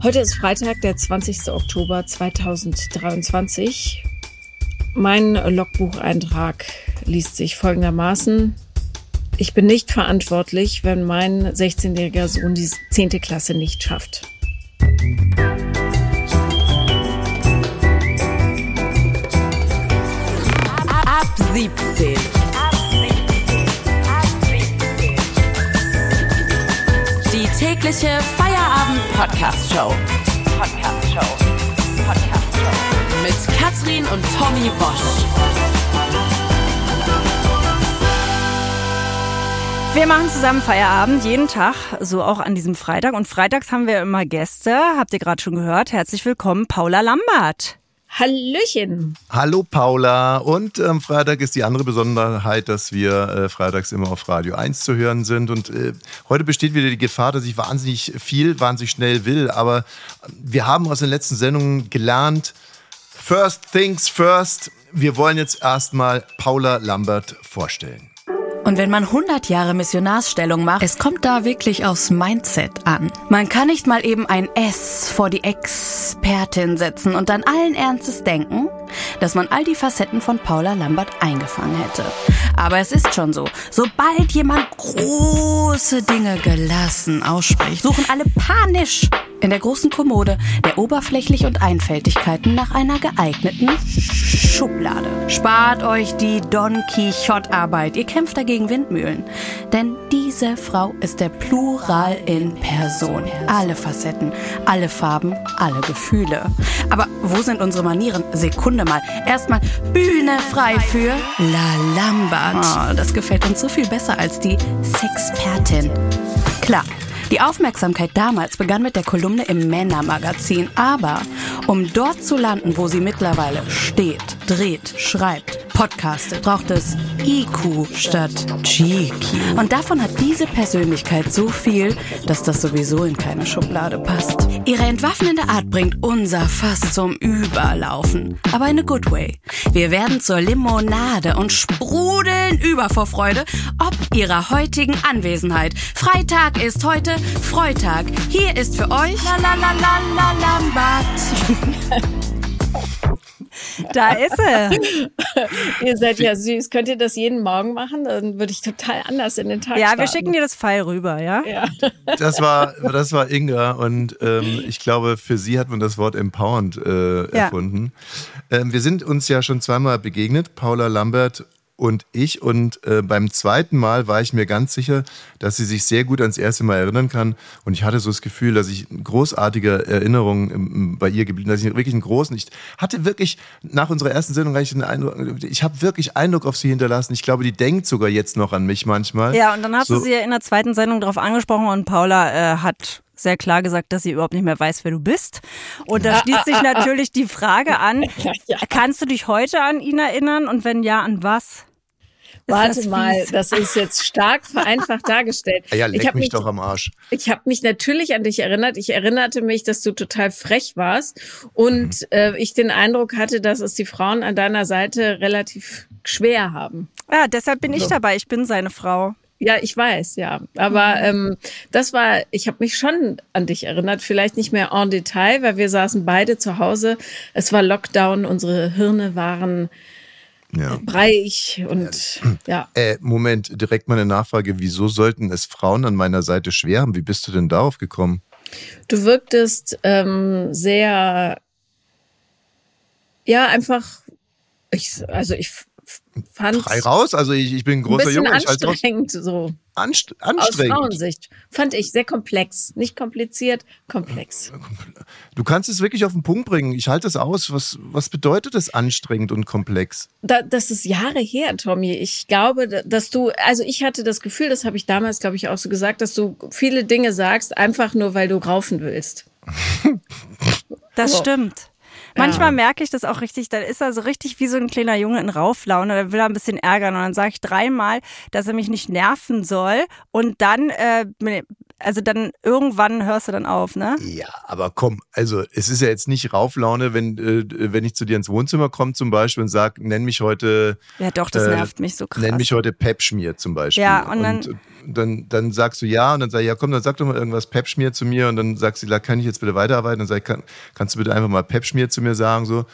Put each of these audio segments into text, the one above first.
Heute ist Freitag, der 20. Oktober 2023. Mein Logbucheintrag liest sich folgendermaßen. Ich bin nicht verantwortlich, wenn mein 16-jähriger Sohn die 10. Klasse nicht schafft. Ab 17. Die tägliche Feierabend-Podcast-Show. Podcast-Show. Podcast-Show. Mit Katrin und Tommy Bosch. Wir machen zusammen Feierabend jeden Tag, so auch an diesem Freitag. Und freitags haben wir immer Gäste, habt ihr gerade schon gehört. Herzlich willkommen, Paula Lambert. Hallöchen. Hallo Paula. Und am ähm, Freitag ist die andere Besonderheit, dass wir äh, freitags immer auf Radio 1 zu hören sind. Und äh, heute besteht wieder die Gefahr, dass ich wahnsinnig viel, wahnsinnig schnell will. Aber wir haben aus den letzten Sendungen gelernt, First Things First. Wir wollen jetzt erstmal Paula Lambert vorstellen. Und wenn man 100 Jahre Missionarsstellung macht, es kommt da wirklich aufs Mindset an. Man kann nicht mal eben ein S vor die Expertin setzen und dann allen Ernstes denken, dass man all die Facetten von Paula Lambert eingefangen hätte. Aber es ist schon so. Sobald jemand große Dinge gelassen ausspricht, suchen alle panisch in der großen Kommode der Oberflächlich und Einfältigkeiten nach einer geeigneten Schublade. Spart euch die Don Quixote-Arbeit. Ihr kämpft dagegen Windmühlen. Denn diese Frau ist der Plural in Person. Alle Facetten, alle Farben, alle Gefühle. Aber wo sind unsere Manieren? Sekunde mal. Erstmal Bühne frei für La Lambert. Oh, das gefällt uns so viel besser als die Sexpertin. Klar. Die Aufmerksamkeit damals begann mit der Kolumne im Männermagazin, aber um dort zu landen, wo sie mittlerweile steht, dreht, schreibt, podcastet, braucht es IQ statt GQ. Und davon hat diese Persönlichkeit so viel, dass das sowieso in keine Schublade passt. Ihre entwaffnende Art bringt unser Fass zum Überlaufen. Aber in a good way. Wir werden zur Limonade und sprudeln über vor Freude, ob ihrer heutigen Anwesenheit. Freitag ist heute Freitag. Hier ist für euch la la la la la Lambat. Da ist er. ihr seid ja süß. Könnt ihr das jeden Morgen machen? Dann würde ich total anders in den Tag Ja, starten. wir schicken dir das Pfeil rüber, ja? Ja. Das war, das war Inga und ähm, ich glaube, für sie hat man das Wort empowernd äh, Ja. erfunden. Ähm, wir sind uns ja schon zweimal begegnet, Paula Lambert und ich. Und äh, beim zweiten Mal war ich mir ganz sicher, dass sie sich sehr gut ans erste Mal erinnern kann. Und ich hatte so das Gefühl, dass ich großartige Erinnerungen ähm, bei ihr geblieben, dass ich wirklich einen großen, ich hatte wirklich nach unserer ersten Sendung eigentlich den Eindruck, ich habe wirklich Eindruck auf sie hinterlassen. Ich glaube, die denkt sogar jetzt noch an mich manchmal. Ja, und dann hast du So. sie ja in der zweiten Sendung darauf angesprochen und Paula äh, hat sehr klar gesagt, dass sie überhaupt nicht mehr weiß, wer du bist. Und da schließt sich natürlich die Frage an, kannst du dich heute an ihn erinnern und wenn ja, an was? Warte das mal, das ist jetzt stark vereinfacht dargestellt. Ah ja, ich leck habe mich mich, doch am Arsch. ich habe mich natürlich an dich erinnert. Ich erinnerte mich, dass du total frech warst und Mhm. äh, ich den Eindruck hatte, dass es die Frauen an deiner Seite relativ schwer haben. Ja, deshalb bin ich dabei. Ich bin seine Frau. Ja, ich weiß, ja. Aber Mhm. ähm, das war, ich habe mich schon an dich erinnert. Vielleicht nicht mehr en Detail, weil wir saßen beide zu Hause. Es war Lockdown, unsere Hirne waren Ja. breiig und ja. Äh, Moment, direkt mal eine Nachfrage. Wieso sollten es Frauen an meiner Seite schwer haben? Wie bist du denn darauf gekommen? Du wirktest ähm, sehr, ja, einfach, ich, also ich fand Frei raus? Also ich, ich bin ein ein großer bisschen Junge. Ich anstrengend, so Anst aus anstrengend. Frauensicht. Fand ich sehr komplex. Nicht kompliziert, komplex. Du kannst es wirklich auf den Punkt bringen. Ich halte es aus. Was, was bedeutet das anstrengend und komplex? Da, das ist Jahre her, Tommy. Ich glaube, dass du, also ich hatte das Gefühl, das habe ich damals, glaube ich, auch so gesagt, dass du viele Dinge sagst, einfach nur, weil du raufen willst. Das Oh. stimmt. Manchmal merke ich das auch richtig, dann ist er so richtig wie so ein kleiner Junge in Rauflaune, dann will er ein bisschen ärgern und dann sage ich dreimal, dass er mich nicht nerven soll und dann äh, also dann irgendwann hörst du dann auf, ne? Ja, aber komm, also es ist ja jetzt nicht Rauflaune, wenn, äh, wenn ich zu dir ins Wohnzimmer komme zum Beispiel und sag, nenn mich heute. Ja, doch, das äh, nervt mich so krass. Nenn mich heute Pepschmier zum Beispiel. Ja, und dann. Und, dann, dann sagst du ja und dann sag ich, ja komm, dann sag doch mal irgendwas Pepschmier zu mir und dann sagst du, da kann ich jetzt bitte weiterarbeiten. Dann sag ich, kann, kannst du bitte einfach mal Pepschmier zu mir sagen, so.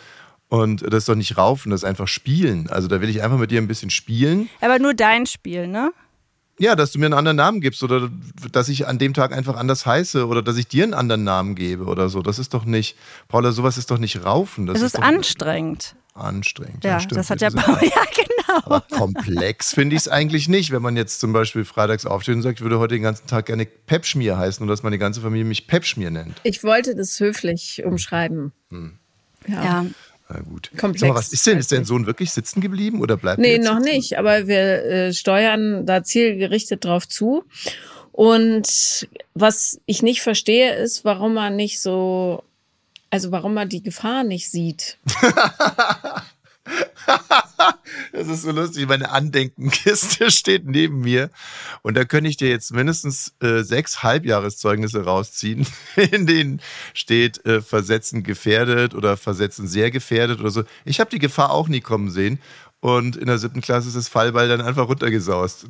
Und das ist doch nicht raufen, das ist einfach spielen. Also da will ich einfach mit dir ein bisschen spielen. Aber nur dein Spiel, ne? Ja, dass du mir einen anderen Namen gibst oder dass ich an dem Tag einfach anders heiße oder dass ich dir einen anderen Namen gebe oder so. Das ist doch nicht, Paula, sowas ist doch nicht raufen. Das es ist, ist anstrengend. Anstrengend. Ja, ja stimmt. das hat ja Paula, ja genau. Aber komplex finde ich es eigentlich nicht, wenn man jetzt zum Beispiel freitags aufsteht und sagt, ich würde heute den ganzen Tag gerne Pepschmier heißen und dass meine ganze Familie mich Pepschmier nennt. Ich wollte das höflich umschreiben. Hm. Ja. ja. Na gut. Komplex. Mal, was ist denn? Ist dein Sohn wirklich sitzen geblieben oder bleibt Nee, noch sitzen? nicht, aber wir äh, steuern da zielgerichtet drauf zu. Und was ich nicht verstehe, ist, warum man nicht so, also warum man die Gefahr nicht sieht. Das ist so lustig. Meine Andenkenkiste steht neben mir. Und da könnte ich dir jetzt mindestens äh, sechs Halbjahreszeugnisse rausziehen, in denen steht äh, Versetzen gefährdet oder Versetzen sehr gefährdet oder so. Ich habe die Gefahr auch nie kommen sehen. Und in der siebten Klasse ist das Fallball dann einfach runtergesaust.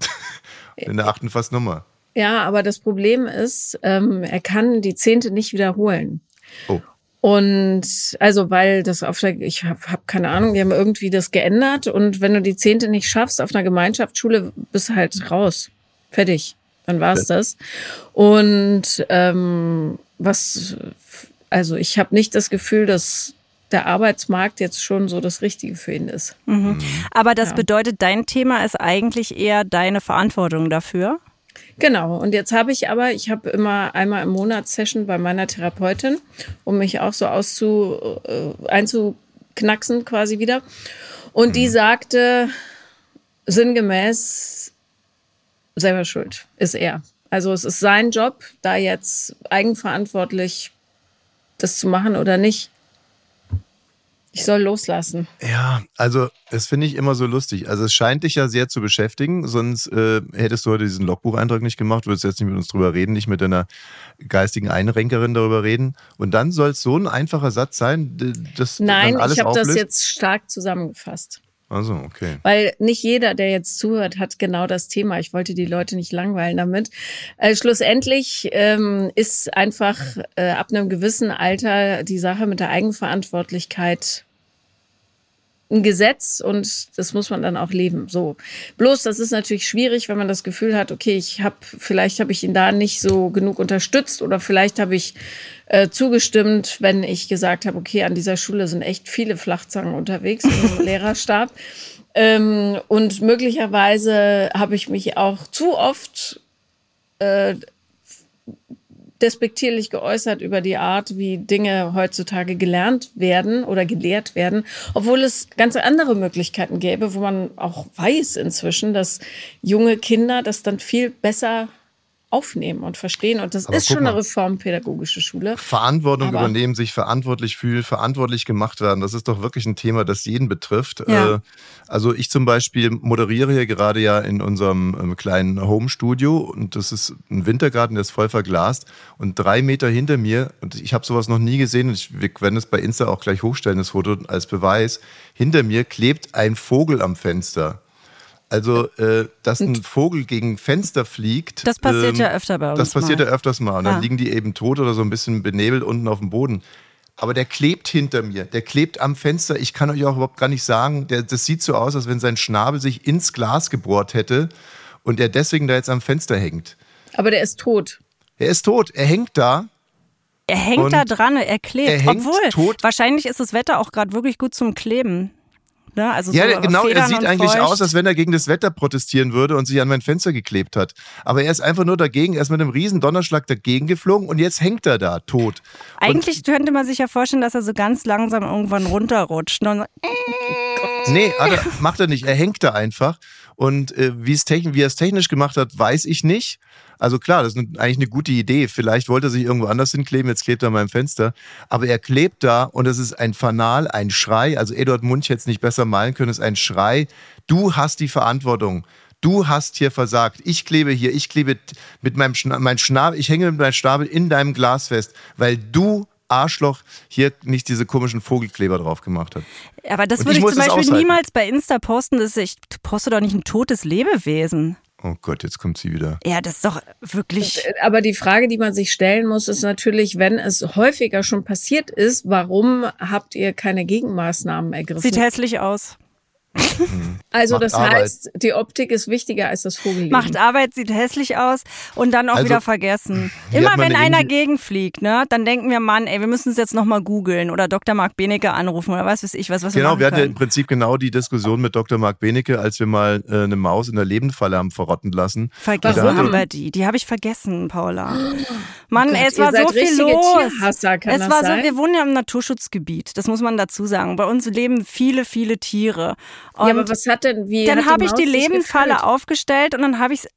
in der achten fast Nummer. Ja, aber das Problem ist, ähm, er kann die Zehnte nicht wiederholen. Oh. Und also, weil das auf der, ich habe hab keine Ahnung, die haben irgendwie das geändert und wenn du die Zehnte nicht schaffst auf einer Gemeinschaftsschule, bist du halt raus. Fertig. Dann war's ja. das. Und ähm, was, also ich habe nicht das Gefühl, dass der Arbeitsmarkt jetzt schon so das Richtige für ihn ist. Mhm. Aber das ja. bedeutet, dein Thema ist eigentlich eher deine Verantwortung dafür? Genau. Und jetzt habe ich aber, ich habe immer einmal im Monat Session bei meiner Therapeutin, um mich auch so auszu, äh, einzuknacksen quasi wieder. Und mhm. die sagte sinngemäß, selber schuld, ist er. Also es ist sein Job, da jetzt eigenverantwortlich das zu machen oder nicht. Ich soll loslassen. Ja, also das finde ich immer so lustig. Also es scheint dich ja sehr zu beschäftigen, sonst äh, hättest du heute diesen Logbucheintrag nicht gemacht, würdest jetzt nicht mit uns drüber reden, nicht mit deiner geistigen Einrenkerin darüber reden. Und dann soll es so ein einfacher Satz sein, dass Nein, dann alles ich habe das jetzt stark zusammengefasst. Also, okay. Weil nicht jeder, der jetzt zuhört, hat genau das Thema. Ich wollte die Leute nicht langweilen damit. Äh, schlussendlich ähm, ist einfach äh, ab einem gewissen Alter die Sache mit der Eigenverantwortlichkeit ein Gesetz und das muss man dann auch leben. So. Bloß, das ist natürlich schwierig, wenn man das Gefühl hat, okay, ich habe, vielleicht habe ich ihn da nicht so genug unterstützt oder vielleicht habe ich äh, zugestimmt, wenn ich gesagt habe, okay, an dieser Schule sind echt viele Flachzangen unterwegs im Lehrerstab. Ähm, und möglicherweise habe ich mich auch zu oft äh, despektierlich geäußert über die Art, wie Dinge heutzutage gelernt werden oder gelehrt werden, obwohl es ganz andere Möglichkeiten gäbe, wo man auch weiß inzwischen, dass junge Kinder das dann viel besser aufnehmen und verstehen. Und das Aber ist schon mal. eine reformpädagogische Schule. Verantwortung Aber- übernehmen, sich verantwortlich fühlen, verantwortlich gemacht werden, das ist doch wirklich ein Thema, das jeden betrifft. Ja. Äh, Also ich zum Beispiel moderiere hier gerade ja in unserem ähm, kleinen Home-Studio und das ist ein Wintergarten, der ist voll verglast und drei Meter hinter mir, und ich habe sowas noch nie gesehen und ich, wir werden es bei Insta auch gleich hochstellen, das Foto als Beweis, hinter mir klebt ein Vogel am Fenster. Also, äh, dass ein Vogel gegen Fenster fliegt. Das passiert ähm, ja öfter bei uns Das passiert mal. ja öfters mal. Und dann Ah. liegen die eben tot oder so ein bisschen benebelt unten auf dem Boden. Aber der klebt hinter mir. Der klebt am Fenster. Ich kann euch auch überhaupt gar nicht sagen, der, das sieht so aus, als wenn sein Schnabel sich ins Glas gebohrt hätte und er deswegen da jetzt am Fenster hängt. Aber der ist tot. Er ist tot. Er hängt da. Er hängt da dran, er klebt. er hängt Obwohl, tot. wahrscheinlich ist das Wetter auch gerade wirklich gut zum Kleben. Ne? Also Ja, so genau. Er Federn sieht und eigentlich feucht. aus, als wenn er gegen das Wetter protestieren würde und sich an mein Fenster geklebt hat. Aber er ist einfach nur dagegen. Er ist mit einem riesen Donnerschlag dagegen geflogen und jetzt hängt er da, tot. Eigentlich könnte man sich ja vorstellen, dass er so ganz langsam irgendwann runterrutscht. Und dann, Nee, aber macht er nicht. Er hängt da einfach. Und äh, wie, es techn wie er es technisch gemacht hat, weiß ich nicht. Also klar, das ist eine- eigentlich eine gute Idee. Vielleicht wollte er sich irgendwo anders hinkleben, jetzt klebt er an meinem Fenster. Aber er klebt da und es ist ein Fanal, ein Schrei. Also Eduard Munch hätte es nicht besser malen können, es ist ein Schrei. Du hast die Verantwortung. Du hast hier versagt. Ich klebe hier, ich klebe mit meinem Schna mein Schnabel, ich hänge mit meinem Schnabel in deinem Glas fest, weil du Arschloch hier nicht diese komischen Vogelkleber drauf gemacht hat. Aber das würde ich, ich zum Beispiel niemals bei Insta posten. Das ist, ich poste doch nicht ein totes Lebewesen. Oh Gott, jetzt kommt sie wieder. Ja, das ist doch wirklich. Aber die Frage, die man sich stellen muss, ist natürlich, wenn es häufiger schon passiert ist, warum habt ihr keine Gegenmaßnahmen ergriffen? Sieht hässlich aus. Also Macht das Arbeit. heißt, die Optik ist wichtiger als das Vogelleben. Macht Arbeit, sieht hässlich aus und dann auch also, wieder vergessen. Immer wenn einer gegenfliegt, ne, dann denken wir, Mann, ey, wir müssen es jetzt nochmal googeln oder Dr. Marc Benecke anrufen oder was weiß ich, was, was genau, wir Genau, wir hatten ja im Prinzip genau die Diskussion mit Dr. Marc Benecke, als wir mal äh, eine Maus in der Lebendfalle haben verrotten lassen. Vergessen haben wir die. Die habe ich vergessen, Paula. Mann, oh Gott, es war so viel los. Tierhasser, kann es war sein? so, wir wohnen ja im Naturschutzgebiet, das muss man dazu sagen. Bei uns leben viele, viele Tiere. Und ja, aber was hat denn, wie Dann habe ich die Lebendfalle aufgestellt und dann habe ich es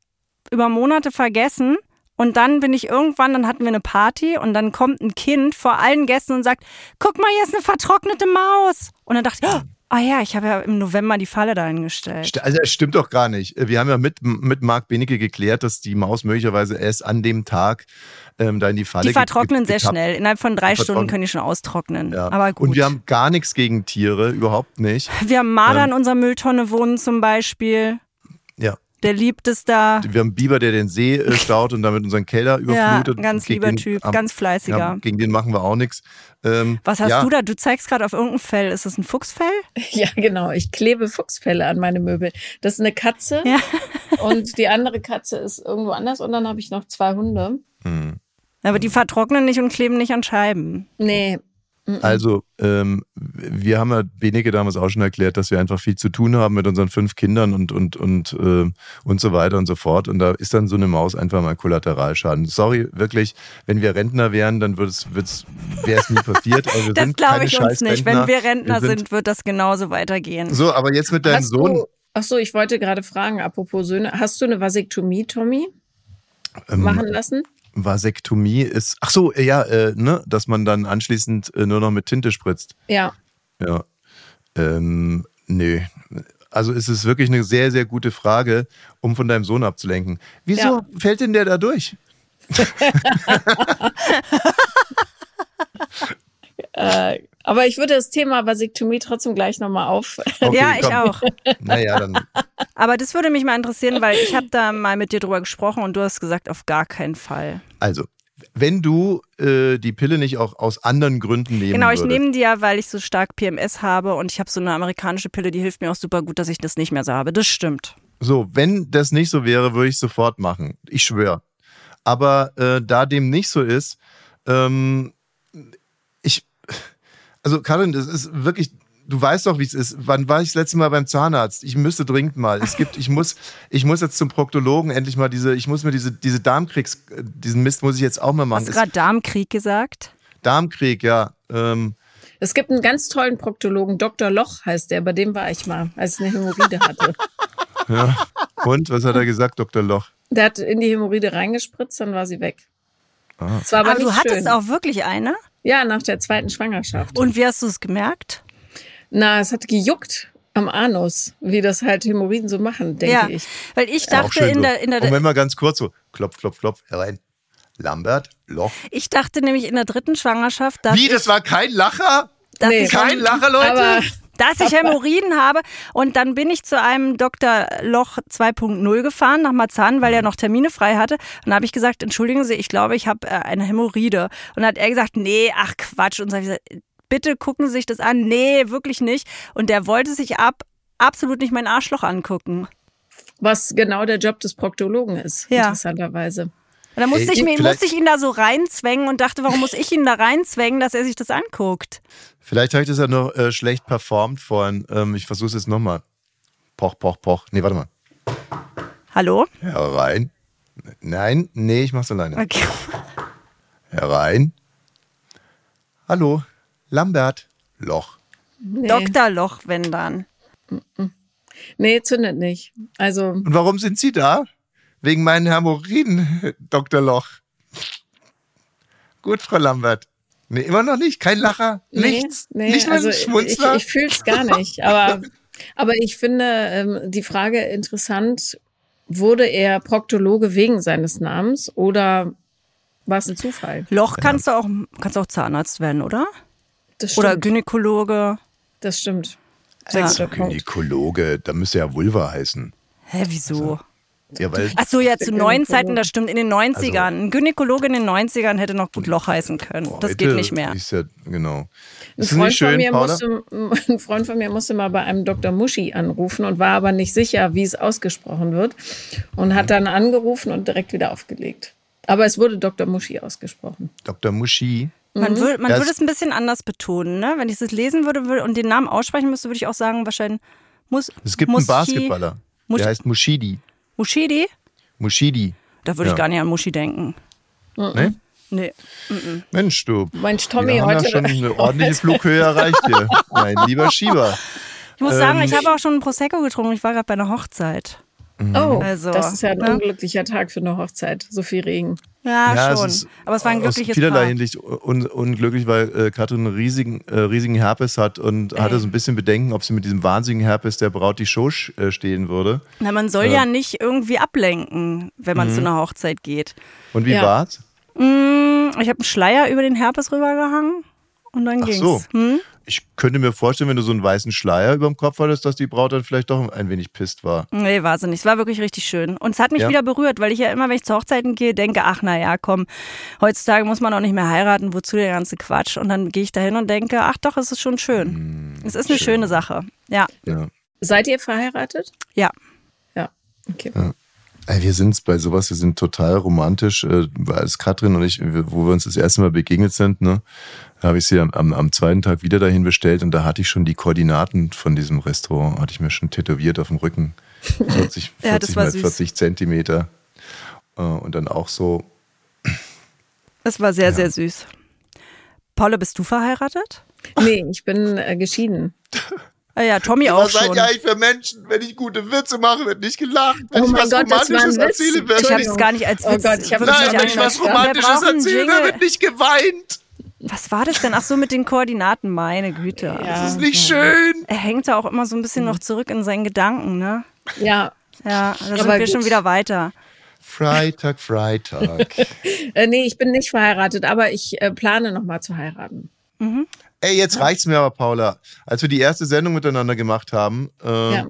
über Monate vergessen. Und dann bin ich irgendwann, dann hatten wir eine Party und dann kommt ein Kind vor allen Gästen und sagt, guck mal, hier ist eine vertrocknete Maus. Und dann dachte ich, oh, Ah ja, ich habe ja im November die Falle da eingestellt. Also das stimmt doch gar nicht. Wir haben ja mit, mit Marc Benecke geklärt, dass die Maus möglicherweise erst an dem Tag ähm, da in die Falle Die vertrocknen sehr schnell. Innerhalb von drei Stunden können die schon austrocknen. Ja. Aber gut. Und wir haben gar nichts gegen Tiere, überhaupt nicht. Wir haben Marder ähm, in unserer Mülltonne wohnen zum Beispiel. Ja. Der liebt es da. Wir haben Biber, der den See äh, staut und damit unseren Keller überflutet. Ja, ganz lieber den, Typ, haben, ganz fleißiger. Ja, gegen den machen wir auch nichts. Ähm, Was hast ja. du da? Du zeigst gerade auf irgendein Fell. Ist das ein Fuchsfell? Ja, genau. Ich klebe Fuchsfälle an meine Möbel. Das ist eine Katze ja. und die andere Katze ist irgendwo anders und dann habe ich noch zwei Hunde. Hm. Aber die vertrocknen nicht und kleben nicht an Scheiben. Nee, also, ähm, wir haben ja Beneke damals auch schon erklärt, dass wir einfach viel zu tun haben mit unseren fünf Kindern und, und, und, äh, und so weiter und so fort. Und da ist dann so eine Maus einfach mal Kollateralschaden. Sorry, wirklich, wenn wir Rentner wären, dann wäre es nie passiert. Also das glaube ich uns nicht. Wenn wir Rentner wir sind, sind, wird das genauso weitergehen. So, aber jetzt mit deinem hast Sohn. Du, ach so, ich wollte gerade fragen, apropos Söhne, hast du eine Vasektomie, Tommy? Ähm, machen lassen? Vasektomie ist, ach so, ja, äh, ne, dass man dann anschließend äh, nur noch mit Tinte spritzt. Ja. Ja. Ähm, nö. Also ist es wirklich eine sehr, sehr gute Frage, um von deinem Sohn abzulenken. Wieso ja. fällt denn der da durch? äh, aber ich würde das Thema Vasektomie trotzdem gleich nochmal auf. Okay, ja, ich komm. auch. Naja, dann. Aber das würde mich mal interessieren, weil ich habe da mal mit dir drüber gesprochen und du hast gesagt, auf gar keinen Fall. Also, wenn du äh, die Pille nicht auch aus anderen Gründen nehmen Genau, ich würdest. nehme die ja, weil ich so stark PMS habe und ich habe so eine amerikanische Pille, die hilft mir auch super gut, dass ich das nicht mehr so habe. Das stimmt. So, wenn das nicht so wäre, würde ich sofort machen. Ich schwöre. Aber äh, da dem nicht so ist, ähm, also Karin, das ist wirklich, du weißt doch, wie es ist. Wann war ich das letzte Mal beim Zahnarzt? Ich müsste dringend mal. Es gibt, ich muss, ich muss jetzt zum Proktologen endlich mal diese, ich muss mir diese, diese Darmkriegs, diesen Mist muss ich jetzt auch mal machen. Hast du gerade Darmkrieg gesagt? Darmkrieg, ja. Ähm, es gibt einen ganz tollen Proktologen, Dr. Loch heißt der, bei dem war ich mal, als ich eine Hämorrhoide hatte. ja. Und, was hat er gesagt, Dr. Loch? Der hat in die Hämorrhoide reingespritzt, dann war sie weg. Ah. Aber, aber du hattest schön. auch wirklich eine? Ja, nach der zweiten Schwangerschaft. Und wie hast du es gemerkt? Na, es hat gejuckt am Anus, wie das halt Hämorrhoiden so machen, denke ja, ich. Weil ich dachte ja, in, der, in der. Moment mal ganz kurz so: klopf, klopf, klopf, herein. Lambert, Loch. Ich dachte nämlich in der dritten Schwangerschaft, dass. Wie, das war kein Lacher? Nee, kein Lacher, Leute? Aber dass ich Hämorrhoiden habe. Und dann bin ich zu einem Dr. Loch 2.0 gefahren nach Marzahn, weil er noch Termine frei hatte. Und da habe ich gesagt, entschuldigen Sie, ich glaube, ich habe äh, eine Hämorrhoide. Und dann hat er gesagt, nee, ach Quatsch. Und so habe ich gesagt, bitte gucken Sie sich das an. Nee, wirklich nicht. Und der wollte sich ab absolut nicht mein Arschloch angucken. Was genau der Job des Proktologen ist, ja. interessanterweise. Und dann musste, ich, mir, musste ich ihn da so reinzwängen und dachte, warum muss ich ihn da reinzwängen, dass er sich das anguckt? Vielleicht habe ich das ja noch äh, schlecht performt vorhin. Ähm, ich versuche es jetzt nochmal. Poch, poch, poch. Nee, warte mal. Hallo? Herein. Nein, nee, ich mach's alleine. Okay. Herein. Hallo, Lambert. Loch. Nee. Dr. Loch, wenn dann. Nee, zündet nicht. Also. Und warum sind Sie da? Wegen meinen Hämorrhoiden, Dr. Loch. Gut, Frau Lambert. Nee, immer noch nicht? Kein Lacher? Nichts? Nee, nicht mal also Schmunzler? Ich, ich fühle es gar nicht. Aber, aber ich finde ähm, die Frage interessant, wurde er Proktologe wegen seines Namens oder war es ein Zufall? Loch kannst du auch, kannst auch Zahnarzt werden, oder? Das stimmt. Oder Gynäkologe. das stimmt. Ja. Gynäkologe, da müsste ja Vulva heißen. Hä, wieso? Ja, weil Ach so, ja, zu neuen. Zeiten, das stimmt. In den 90ern. Ein Gynäkologe in den 90ern hätte noch gut Loch heißen können. Das heute geht nicht mehr. Ist ja, genau. Ein Ist das Freund, nicht von schön, mir Paula? musste, ein Freund von mir musste mal bei einem Dr. Muschi anrufen und war aber nicht sicher, wie es ausgesprochen wird. Und hat dann angerufen und direkt wieder aufgelegt. Aber es wurde Dr. Muschi ausgesprochen. Dr. Muschi. Man, würde, man Ja, würde es- ein bisschen anders betonen, ne? Wenn ich es lesen würde würde und den Namen aussprechen müsste, würde ich auch sagen, wahrscheinlich muss. Es gibt Muschi- einen Basketballer. Musch- Der heißt Mushidi. Mushidi? Mushidi. Da würde Ja. ich gar nicht an Muschi denken. Ne? Nee. Mensch, du. Mensch, Tommy, wir haben heute. ja schon eine ordentliche Flughöhe erreicht hier. Mein lieber Schieber. Ich muss sagen, Ähm, ich habe auch schon einen Prosecco getrunken. Ich war gerade bei einer Hochzeit. Oh, Also, das ist ja ein ne? unglücklicher Tag für eine Hochzeit. So viel Regen. Ja, Ja, schon. es Aber es war ein aus glückliches vielerlei Paar. Hinsicht un unglücklich, weil äh, Katrin einen riesigen, äh, riesigen Herpes hat und hatte so ein bisschen Bedenken, ob sie mit diesem wahnsinnigen Herpes der Braut die Show äh, stehen würde. Na, man soll ja nicht irgendwie ablenken, wenn Mhm. man zu einer Hochzeit geht. Und wie Ja. war's? Mm, Ich habe einen Schleier über den Herpes rübergehangen und dann Ach ging's. so. Hm? Ich könnte mir vorstellen, wenn du so einen weißen Schleier über dem Kopf hattest, dass die Braut dann vielleicht doch ein wenig pisst war. Nee, war sie nicht. Es war wirklich richtig schön. Und es hat mich Ja. wieder berührt, weil ich ja immer, wenn ich zu Hochzeiten gehe, denke, ach na ja, komm, heutzutage muss man auch nicht mehr heiraten, wozu der ganze Quatsch? Und dann gehe ich dahin und denke, ach doch, es ist schon schön. Hm, es ist eine schöne Sache. Ja, Ja. Seid ihr verheiratet? ja. Ja. Okay. Ey, wir sind bei sowas, wir sind total romantisch. Äh, als Katrin und ich, wo wir uns das erste Mal begegnet sind, ne, da habe ich sie am, am, am zweiten Tag wieder dahin bestellt und da hatte ich schon die Koordinaten von diesem Restaurant, hatte ich mir schon tätowiert auf dem Rücken. 40, 40 Ja, das mal süß. 40 Zentimeter. Äh, Und dann auch so, Es war sehr, sehr süß. Paula, bist du verheiratet? Nee, ich bin äh, geschieden. Ah ja, Tommy auch was seid schon. ihr eigentlich für Menschen? Wenn ich gute Witze mache, wird nicht gelacht. Wenn Oh ich mein was Gott, das war ein Romantisches erzähle, wird Ich habe nicht... es gar nicht als Oh Witz. Gott, ich Nein, wenn ich was Romantisches erzähle, wird nicht geweint. Was war das denn? Ach so, mit den Koordinaten, meine Güte. Ja. Das ist nicht schön. Er hängt da auch immer so ein bisschen noch zurück in seinen Gedanken, ne? Ja. Ja, da sind Aber wir schon gut. wieder weiter. Freitag, Freitag. Äh, nee, ich bin nicht verheiratet, aber ich äh, plane nochmal zu heiraten. Ey, jetzt reicht's mir aber, Paula. Als wir die erste Sendung miteinander gemacht haben, äh, Ja.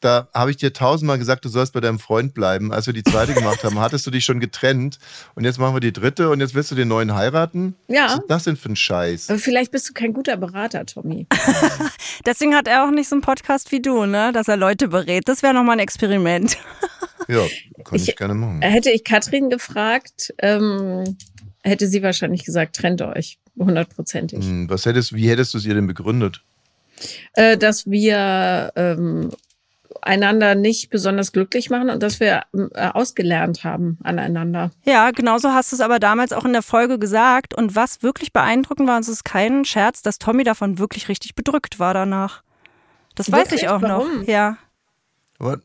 da habe ich dir tausendmal gesagt, du sollst bei deinem Freund bleiben. Als wir die zweite gemacht haben, hattest du dich schon getrennt. Und jetzt machen wir die dritte und jetzt willst du den neuen heiraten? Ja. Was ist das denn für ein Scheiß? Aber vielleicht bist du kein guter Berater, Tommy. Deswegen hat er auch nicht so einen Podcast wie du, ne? Dass er Leute berät. Das wäre nochmal ein Experiment. Ja, kann ich, Ich- gerne machen. Hätte ich Katrin gefragt, ähm, hätte sie wahrscheinlich gesagt, trennt euch. Hundertprozentig. Hm, Was hättest, wie hättest du es ihr denn begründet? Äh, dass wir ähm, einander nicht besonders glücklich machen und dass wir äh, ausgelernt haben aneinander. Ja, genauso hast du es aber damals auch in der Folge gesagt. Und was wirklich beeindruckend war, und es ist kein Scherz, dass Tommy davon wirklich richtig bedrückt war danach. Das weiß Wirklich? ich auch Warum? noch. Ja. Aber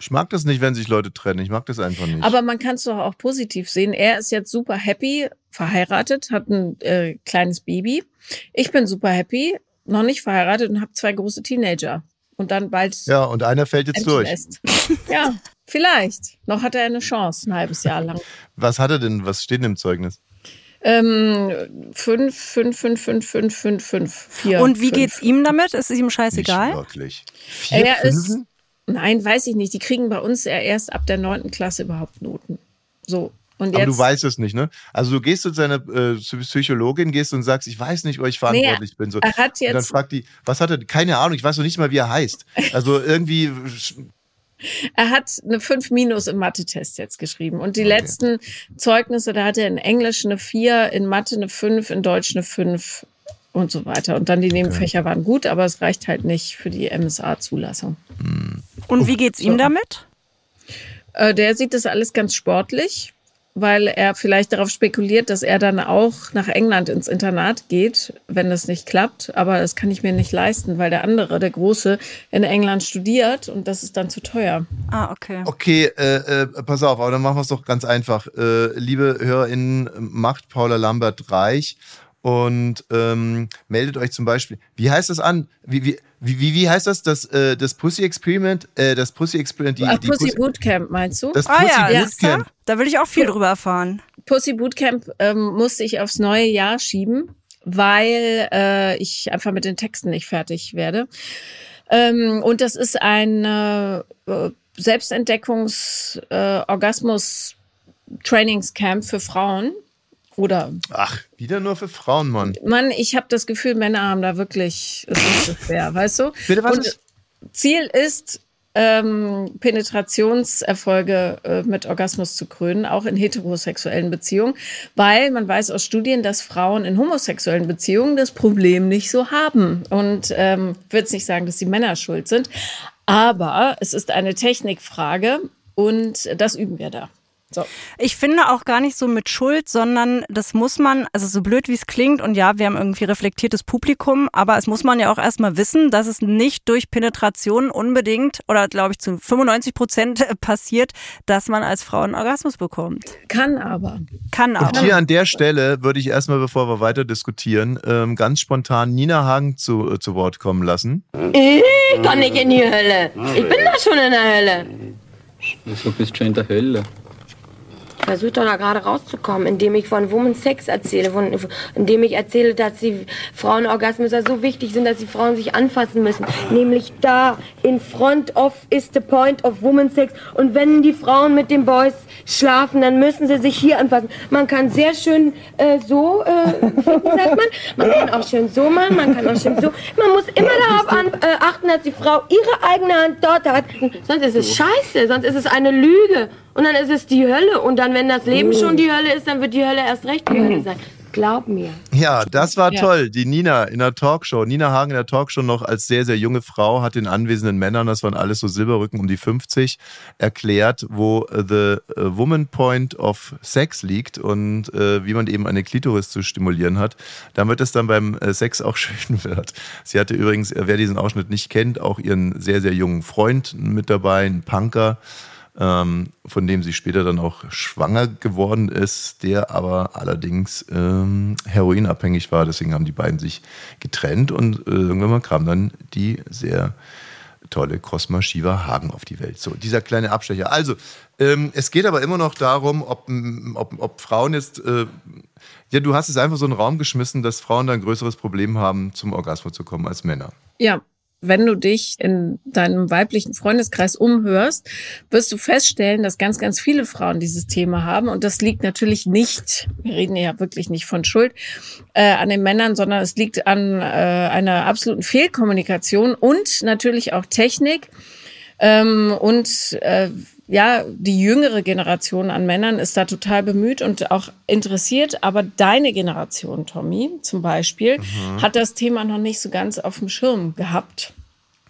ich mag das nicht, wenn sich Leute trennen. Ich mag das einfach nicht. Aber man kann es doch auch positiv sehen. Er ist jetzt super happy, verheiratet, hat ein äh, kleines Baby. Ich bin super happy, noch nicht verheiratet und habe zwei große Teenager. Und dann bald ja, und einer fällt jetzt durch. Ja, vielleicht. Noch hat er eine Chance, ein halbes Jahr lang. Was hat er denn? Was steht denn im Zeugnis? Ähm, fünf, fünf, fünf, fünf, fünf, fünf, fünf, vier. Und wie fünf. geht's ihm damit? Ist es ihm Nicht scheißegal? wirklich. Vier, Er ist, Fünfen? Nein, weiß ich nicht. Die kriegen bei uns ja erst ab der neunten Klasse überhaupt Noten. So. Und Aber jetzt, du weißt es nicht, ne? Also du gehst zu deiner äh, Psychologin, gehst und sagst, ich weiß nicht, ob ich verantwortlich bin. So. er hat Und dann jetzt, fragt die, was hat er? Keine Ahnung, ich weiß noch nicht mal, wie er heißt. Also irgendwie, er hat eine 5 Minus im Mathe-Test jetzt geschrieben. Und die letzten Zeugnisse, da hat er in Englisch eine 4, in Mathe eine 5, in Deutsch eine 5 und so weiter. Und dann die Nebenfächer waren gut, aber es reicht halt nicht für die MSA-Zulassung. Und wie geht's ihm damit? Äh, der sieht das alles ganz sportlich, weil er vielleicht darauf spekuliert, dass er dann auch nach England ins Internat geht, wenn das nicht klappt. Aber das kann ich mir nicht leisten, weil der andere, der Große, in England studiert und das ist dann zu teuer. Ah, okay. okay, äh, äh, pass auf, aber dann machen wir es doch ganz einfach. Äh, liebe HörerInnen, macht Paula Lambert reich und ähm, meldet euch zum Beispiel. Wie heißt das an? Wie, wie, wie, wie heißt das? Das, äh, das Pussy Experiment? Äh, das Pussy Experiment. Die, Ach, die Pussy, Pussy Bootcamp meinst du? Das ah, Pussy ja, Bootcamp. Ja. Da will ich auch viel drüber erfahren. Pussy Bootcamp ähm, musste ich aufs neue Jahr schieben, weil äh, ich einfach mit den Texten nicht fertig werde. Ähm, und das ist ein äh, Selbstentdeckungs-Orgasmus-Trainingscamp äh, für Frauen. Oder Ach, wieder nur für Frauen, Mann. Mann, ich habe das Gefühl, Männer haben da wirklich, es ist so schwer, weißt du? Bitte, was Und? Ziel ist, ähm, Penetrationserfolge äh, mit Orgasmus zu krönen, auch in heterosexuellen Beziehungen, weil man weiß aus Studien, dass Frauen in homosexuellen Beziehungen das Problem nicht so haben. Und ähm, würde es nicht sagen, dass die Männer schuld sind, aber es ist eine Technikfrage und das üben wir da. So. Ich finde auch gar nicht so mit Schuld, sondern das muss man, also so blöd wie es klingt, und ja, wir haben irgendwie reflektiertes Publikum, aber es muss man ja auch erstmal wissen, dass es nicht durch Penetration unbedingt oder glaube ich zu 95 Prozent passiert, dass man als Frau einen Orgasmus bekommt. Kann aber. Kann aber. Und hier an der Stelle würde ich erstmal, bevor wir weiter diskutieren, ähm, ganz spontan Nina Hagen zu, äh, zu Wort kommen lassen. Ich kann nicht in die Hölle. Ich bin da schon in der Hölle. Wieso bist du schon in der Hölle? Versuche doch da gerade rauszukommen, indem ich von Woman Sex erzähle, von, indem ich erzähle, dass die Frauenorgasmen so wichtig sind, dass die Frauen sich anfassen müssen. Nämlich da, in front of is the point of Woman Sex. Und wenn die Frauen mit den Boys schlafen, dann müssen sie sich hier anfassen. Man kann sehr schön äh, so, äh, sagt man, man kann auch schön so machen, man kann auch schön so. Man muss immer darauf an, äh, achten, dass die Frau ihre eigene Hand dort hat. Sonst ist es scheiße, sonst ist es eine Lüge. Und dann ist es die Hölle. Und dann, wenn das Leben oh. schon die Hölle ist, dann wird die Hölle erst recht die Hölle sein. Glaub mir. Ja, das war ja. toll. Die Nina in der Talkshow. Nina Hagen in der Talkshow noch als sehr, sehr junge Frau hat den anwesenden Männern, das waren alles so Silberrücken um die 50, erklärt, wo the äh, woman point of sex liegt und äh, wie man eben eine Klitoris zu stimulieren hat, damit es dann beim äh, Sex auch schön wird. Sie hatte übrigens, wer diesen Ausschnitt nicht kennt, auch ihren sehr, sehr jungen Freund mit dabei, einen Punker ähm, von dem sie später dann auch schwanger geworden ist, der aber allerdings ähm, heroinabhängig war. Deswegen haben die beiden sich getrennt und äh, irgendwann kam dann die sehr tolle Cosma Shiva Hagen auf die Welt. So, dieser kleine Abstecher. Also, ähm, es geht aber immer noch darum, ob, ob, ob Frauen jetzt, äh, ja, du hast es einfach so in den Raum geschmissen, dass Frauen da ein größeres Problem haben, zum Orgasmus zu kommen als Männer. Ja, wenn du dich in deinem weiblichen Freundeskreis umhörst, wirst du feststellen, dass ganz, ganz viele Frauen dieses Thema haben. Und das liegt natürlich nicht, wir reden ja wirklich nicht von Schuld, äh, an den Männern, sondern es liegt an äh, einer absoluten Fehlkommunikation und natürlich auch Technik. Ähm, und äh, ja, die jüngere Generation an Männern ist da total bemüht und auch interessiert, aber deine Generation, Tommy, zum Beispiel, mhm. hat das Thema noch nicht so ganz auf dem Schirm gehabt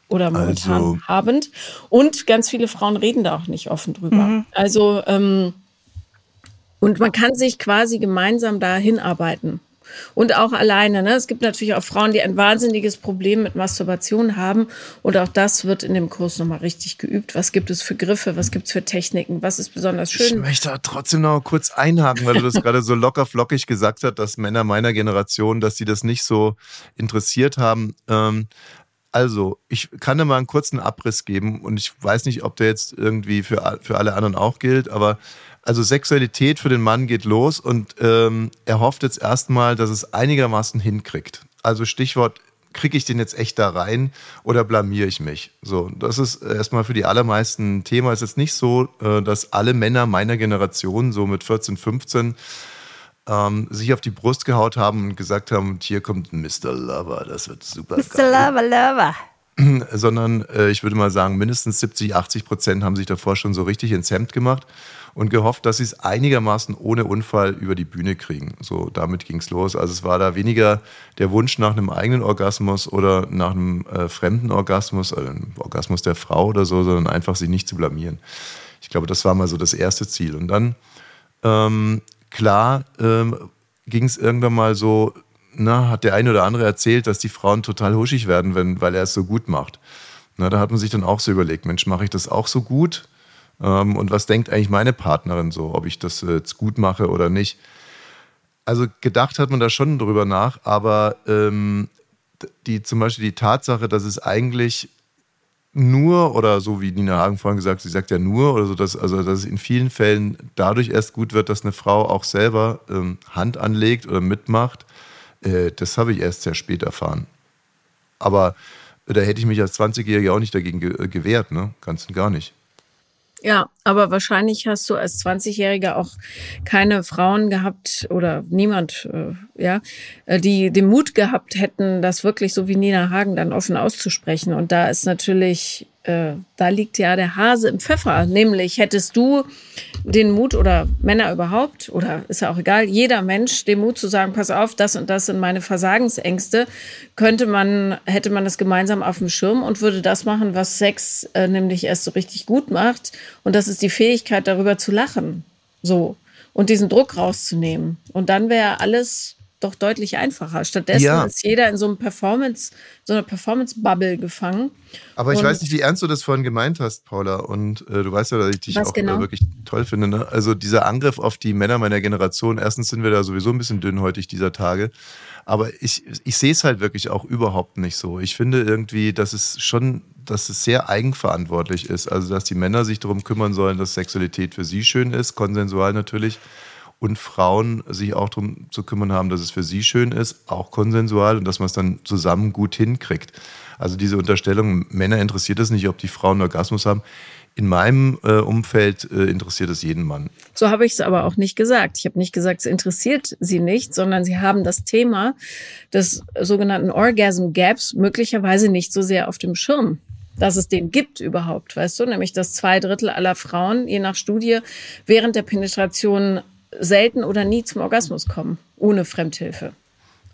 oder momentan also. habend. Und ganz viele Frauen reden da auch nicht offen drüber. Mhm. Also, ähm, und man kann sich quasi gemeinsam da hinarbeiten. Und auch alleine. Ne? Es gibt natürlich auch Frauen, die ein wahnsinniges Problem mit Masturbation haben. Und auch das wird in dem Kurs nochmal richtig geübt. Was gibt es für Griffe? Was gibt es für Techniken? Was ist besonders schön? Ich möchte trotzdem noch kurz einhaken, weil du das gerade so locker flockig gesagt hast, dass Männer meiner Generation, dass sie das nicht so interessiert haben. Ähm, also, ich kann dir mal einen kurzen Abriss geben und ich weiß nicht, ob der jetzt irgendwie für, für alle anderen auch gilt, aber also Sexualität für den Mann geht los und ähm, er hofft jetzt erstmal, dass es einigermaßen hinkriegt. Also Stichwort, kriege ich den jetzt echt da rein oder blamiere ich mich? So, das ist erstmal für die allermeisten Thema. Es ist jetzt nicht so, äh, dass alle Männer meiner Generation, so mit 14, 15, ähm, sich auf die Brust gehaut haben und gesagt haben, hier kommt Mr. Lover, das wird super Mr. Geil. Lover, Lover. Sondern äh, ich würde mal sagen, mindestens 70, 80 Prozent haben sich davor schon so richtig ins Hemd gemacht und gehofft, dass sie es einigermaßen ohne Unfall über die Bühne kriegen. So, damit ging es los. Also es war da weniger der Wunsch nach einem eigenen Orgasmus oder nach einem äh, fremden Orgasmus, also einem Orgasmus der Frau oder so, sondern einfach sich nicht zu blamieren. Ich glaube, das war mal so das erste Ziel. Und dann, ähm, klar, ähm, ging es irgendwann mal so, na, hat der eine oder andere erzählt, dass die Frauen total huschig werden, wenn, weil er es so gut macht. Na, da hat man sich dann auch so überlegt, Mensch, mache ich das auch so gut? Ähm, und was denkt eigentlich meine Partnerin so, ob ich das jetzt gut mache oder nicht. Also gedacht hat man da schon drüber nach, aber ähm, die zum Beispiel die Tatsache, dass es eigentlich nur oder so wie Nina Hagen vorhin gesagt, sie sagt ja nur oder so, dass also dass es in vielen Fällen dadurch erst gut wird, dass eine Frau auch selber ähm, Hand anlegt oder mitmacht. Äh, das habe ich erst sehr spät erfahren. Aber da hätte ich mich als 20-Jähriger auch nicht dagegen ge gewehrt, ne? Ganz und gar nicht. Ja, aber wahrscheinlich hast du als 20-Jähriger auch keine Frauen gehabt oder niemand, äh, ja, äh, die den Mut gehabt hätten, das wirklich so wie Nina Hagen dann offen auszusprechen. Und da ist natürlich äh, da liegt ja der Hase im Pfeffer. Nämlich hättest du den Mut oder Männer überhaupt, oder ist ja auch egal, jeder Mensch den Mut zu sagen, pass auf, das und das sind meine Versagensängste, könnte man, hätte man das gemeinsam auf dem Schirm und würde das machen, was Sex äh, nämlich erst so richtig gut macht. Und das ist die Fähigkeit, darüber zu lachen. So. Und diesen Druck rauszunehmen. Und dann wäre alles doch deutlich einfacher. Stattdessen ja. ist jeder in so einem Performance, so einer Performance-Bubble gefangen. Aber ich und weiß nicht, wie ernst du das vorhin gemeint hast, Paula. Und äh, du weißt ja, dass ich dich auch genau? wirklich toll finde. Ne? Also dieser Angriff auf die Männer meiner Generation, erstens sind wir da sowieso ein bisschen dünnhäutig dieser Tage. Aber ich, ich sehe es halt wirklich auch überhaupt nicht so. Ich finde irgendwie, dass es schon, dass es sehr eigenverantwortlich ist. Also, dass die Männer sich darum kümmern sollen, dass Sexualität für sie schön ist, konsensual natürlich und Frauen sich auch darum zu kümmern haben, dass es für sie schön ist, auch konsensual und dass man es dann zusammen gut hinkriegt. Also diese Unterstellung, Männer interessiert es nicht, ob die Frauen Orgasmus haben. In meinem äh, Umfeld äh, interessiert es jeden Mann. So habe ich es aber auch nicht gesagt. Ich habe nicht gesagt, es interessiert sie nicht, sondern sie haben das Thema des sogenannten Orgasm Gaps möglicherweise nicht so sehr auf dem Schirm dass es den gibt überhaupt, weißt du, nämlich dass zwei Drittel aller Frauen, je nach Studie, während der Penetration selten oder nie zum Orgasmus kommen, ohne Fremdhilfe.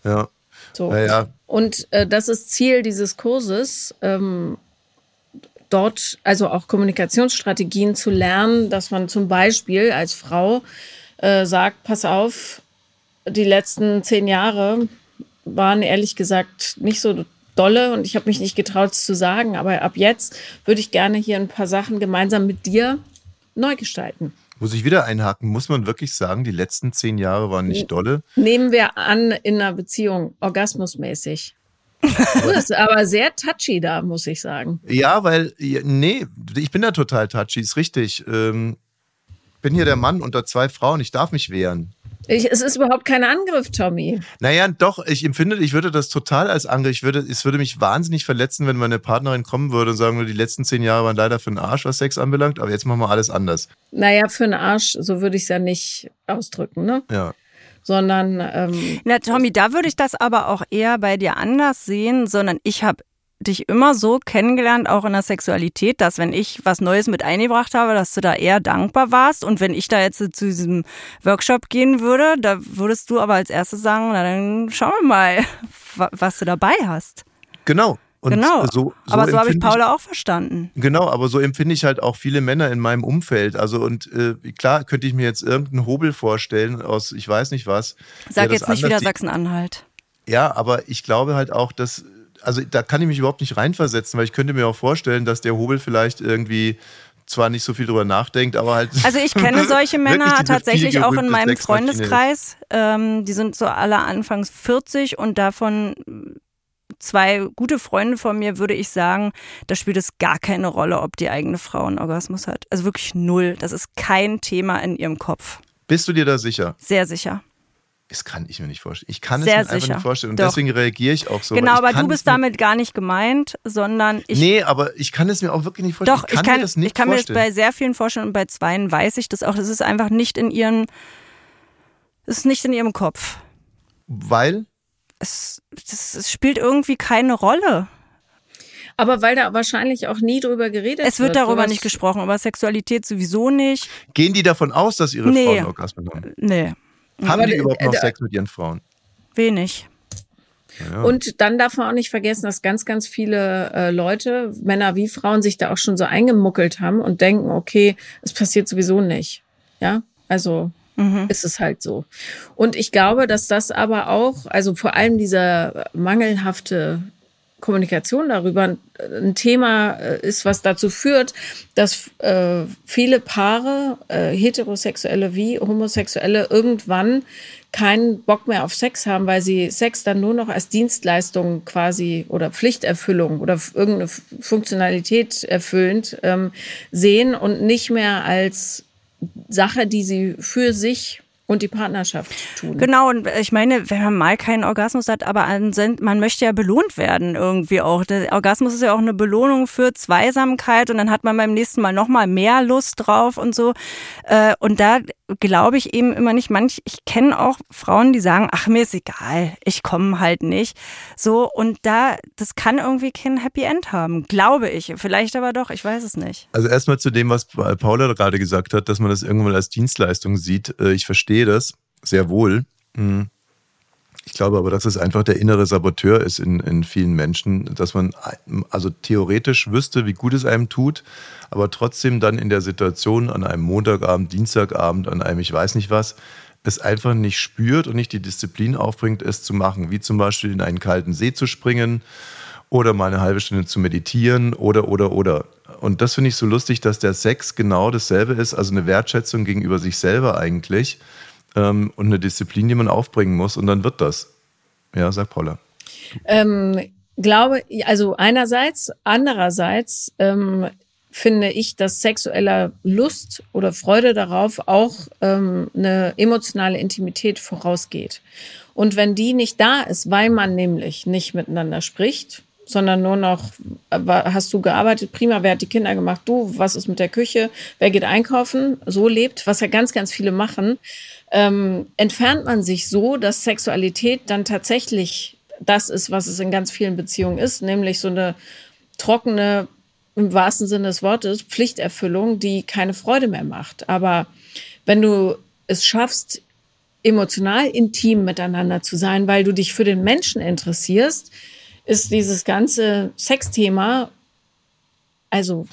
Ja. So. Ja, ja. Und äh, das ist Ziel dieses Kurses, ähm, dort also auch Kommunikationsstrategien zu lernen, dass man zum Beispiel als Frau äh, sagt, pass auf, die letzten zehn Jahre waren ehrlich gesagt nicht so dolle und ich habe mich nicht getraut es zu sagen, aber ab jetzt würde ich gerne hier ein paar Sachen gemeinsam mit dir neu gestalten. Muss ich wieder einhaken? Muss man wirklich sagen, die letzten zehn Jahre waren nicht dolle? Nehmen wir an, in einer Beziehung, orgasmusmäßig. das ist aber sehr touchy da, muss ich sagen. Ja, weil, nee, ich bin da total touchy, ist richtig. Ähm, bin hier der Mann unter zwei Frauen, ich darf mich wehren. Ich, es ist überhaupt kein Angriff, Tommy. Naja, doch, ich empfinde, ich würde das total als Angriff. Ich würde, es würde mich wahnsinnig verletzen, wenn meine Partnerin kommen würde und sagen würde, die letzten zehn Jahre waren leider für den Arsch, was Sex anbelangt, aber jetzt machen wir alles anders. Naja, für den Arsch, so würde ich es ja nicht ausdrücken, ne? Ja sondern ähm, Na Tommy, da würde ich das aber auch eher bei dir anders sehen, sondern ich habe dich immer so kennengelernt, auch in der Sexualität, dass wenn ich was Neues mit eingebracht habe, dass du da eher dankbar warst. Und wenn ich da jetzt zu diesem Workshop gehen würde, da würdest du aber als erstes sagen, na dann schauen wir mal, was du dabei hast. Genau. Und genau. So, so aber so habe ich Paula auch verstanden. Genau, aber so empfinde ich halt auch viele Männer in meinem Umfeld. Also und äh, klar könnte ich mir jetzt irgendeinen Hobel vorstellen aus ich weiß nicht was. Sag jetzt nicht wieder Sachsen-Anhalt. Ja, aber ich glaube halt auch, dass also da kann ich mich überhaupt nicht reinversetzen, weil ich könnte mir auch vorstellen, dass der Hobel vielleicht irgendwie zwar nicht so viel drüber nachdenkt, aber halt. Also ich kenne solche Männer tatsächlich auch in meinem Freundeskreis. Ähm, die sind so alle anfangs 40 und davon zwei gute Freunde von mir, würde ich sagen, da spielt es gar keine Rolle, ob die eigene Frau einen Orgasmus hat. Also wirklich null. Das ist kein Thema in ihrem Kopf. Bist du dir da sicher? Sehr sicher. Das kann ich mir nicht vorstellen. Ich kann Sehr es mir sicher. einfach nicht vorstellen. Und Doch. deswegen reagiere ich auch so. Genau, aber du bist damit gar nicht gemeint, sondern ich. Nee, aber ich kann es mir auch wirklich nicht vorstellen. Doch, ich kann, ich kann mir das nicht Ich kann vorstellen. mir das bei sehr vielen vorstellen und bei zweien weiß ich das auch. Das ist einfach nicht in ihren. Es ist nicht in ihrem Kopf. Weil? Es, das, es spielt irgendwie keine Rolle. Aber weil da wahrscheinlich auch nie drüber geredet wird. Es wird darüber nicht gesprochen, über Sexualität sowieso nicht. Gehen die davon aus, dass ihre nee. Frauen Orgasmen haben? Nee. Haben Aber die überhaupt noch Sex mit ihren Frauen? Wenig. Ja. Und dann darf man auch nicht vergessen, dass ganz, ganz viele äh, Leute, Männer wie Frauen, sich da auch schon so eingemuckelt haben und denken, okay, es passiert sowieso nicht. Ja, also mhm. ist es halt so. Und ich glaube, dass das aber auch, also vor allem dieser mangelhafte Kommunikation darüber ein Thema äh, ist, was dazu führt, dass äh, viele Paare, äh, heterosexuelle wie homosexuelle, irgendwann keinen Bock mehr auf Sex haben, weil sie Sex dann nur noch als Dienstleistung quasi oder Pflichterfüllung oder irgendeine Funktionalität erfüllend ähm, sehen und nicht mehr als Sache, die sie für sich und die Partnerschaft tun. Genau, und ich meine, wenn man mal keinen Orgasmus hat, aber man möchte ja belohnt werden irgendwie auch. Der Orgasmus ist ja auch eine Belohnung für Zweisamkeit und dann hat man beim nächsten Mal nochmal mehr Lust drauf und so. Äh, und da glaube ich eben immer nicht. Manch, ich kenne auch Frauen, die sagen, ach, mir ist egal, ich komme halt nicht. So, und da, das kann irgendwie kein Happy End haben, glaube ich. Vielleicht aber doch, ich weiß es nicht. Also erstmal zu dem, was Paula gerade gesagt hat, dass man das irgendwann als Dienstleistung sieht. Äh, ich verstehe das sehr wohl. Hm. Ich glaube aber, dass es einfach der innere Saboteur ist in, in vielen Menschen, dass man also theoretisch wüsste, wie gut es einem tut, aber trotzdem dann in der Situation an einem Montagabend, Dienstagabend, an einem ich weiß nicht was, es einfach nicht spürt und nicht die Disziplin aufbringt, es zu machen, wie zum Beispiel in einen kalten See zu springen oder mal eine halbe Stunde zu meditieren oder, oder, oder. Und das finde ich so lustig, dass der Sex genau dasselbe ist, also eine Wertschätzung gegenüber sich selber eigentlich ähm, und eine Disziplin, die man aufbringen muss und dann wird das. Ja, sag Paula. Ähm, glaube, also einerseits, andererseits ähm, finde ich, dass sexueller Lust oder Freude darauf auch ähm, eine emotionale Intimität vorausgeht. Und wenn die nicht da ist, weil man nämlich nicht miteinander spricht, sondern nur noch, hast du gearbeitet, prima, wer hat die Kinder gemacht, du, was ist mit der Küche, wer geht einkaufen, so lebt, was ja ganz, ganz viele machen, ähm, entfernt man sich so, dass Sexualität dann tatsächlich das ist, was es in ganz vielen Beziehungen ist, nämlich so eine trockene, im wahrsten Sinne des Wortes, Pflichterfüllung, die keine Freude mehr macht. Aber wenn du es schaffst, emotional intim miteinander zu sein, weil du dich für den Menschen interessierst, ist dieses ganze Sexthema also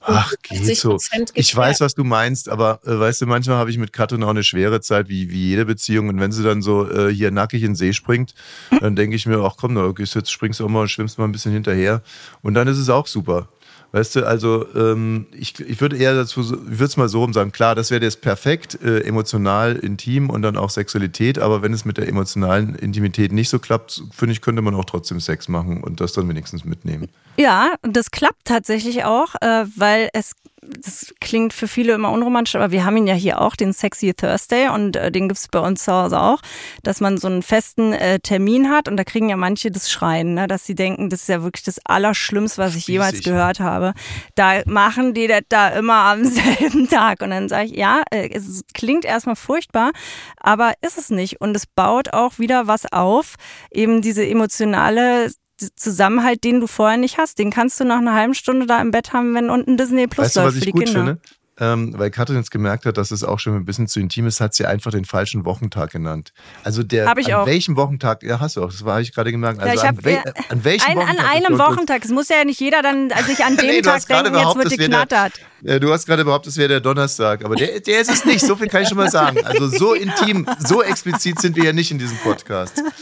Ach, geht so. Ich weiß, was du meinst, aber äh, weißt du, manchmal habe ich mit Katrin auch eine schwere Zeit, wie, wie jede Beziehung. Und wenn sie dann so äh, hier nackig in den See springt, dann denke ich mir, ach komm, da jetzt springst du auch mal, schwimmst mal ein bisschen hinterher. Und dann ist es auch super. Weißt du, also ähm, ich, ich würde eher dazu, ich würde es mal so sagen, klar, das wäre jetzt perfekt, äh, emotional, intim und dann auch Sexualität, aber wenn es mit der emotionalen Intimität nicht so klappt, finde ich, könnte man auch trotzdem Sex machen und das dann wenigstens mitnehmen. Ja, das klappt tatsächlich auch, äh, weil es das klingt für viele immer unromantisch, aber wir haben ihn ja hier auch, den Sexy Thursday, und äh, den gibt's bei uns zu Hause auch, dass man so einen festen äh, Termin hat und da kriegen ja manche das Schreien, ne, dass sie denken, das ist ja wirklich das Allerschlimmste, was ich Spießig. jemals gehört habe. Da machen die das da immer am selben Tag. Und dann sage ich, ja, äh, es klingt erstmal furchtbar, aber ist es nicht. Und es baut auch wieder was auf, eben diese emotionale Zusammenhalt, den du vorher nicht hast, den kannst du nach einer halben Stunde da im Bett haben, wenn unten Disney Plus weißt läuft du, was ich gut Kinder. Finde? Ähm, weil Katrin jetzt gemerkt hat, dass es auch schon ein bisschen zu intim ist, hat sie einfach den falschen Wochentag genannt. Also der Hab ich an auch. welchem Wochentag, ja hast du auch, das war ich gerade gemerkt. Also ja, an, we ja, an welchem ein, Wochentag? An einem Wochentag. Es muss ja nicht jeder dann sich an dem nee, Tag denken, jetzt wird geknattert. Der, du hast gerade behauptet, es wäre der Donnerstag, aber der, der ist es nicht, so viel kann ich schon mal sagen. Also so intim, so explizit sind wir ja nicht in diesem Podcast.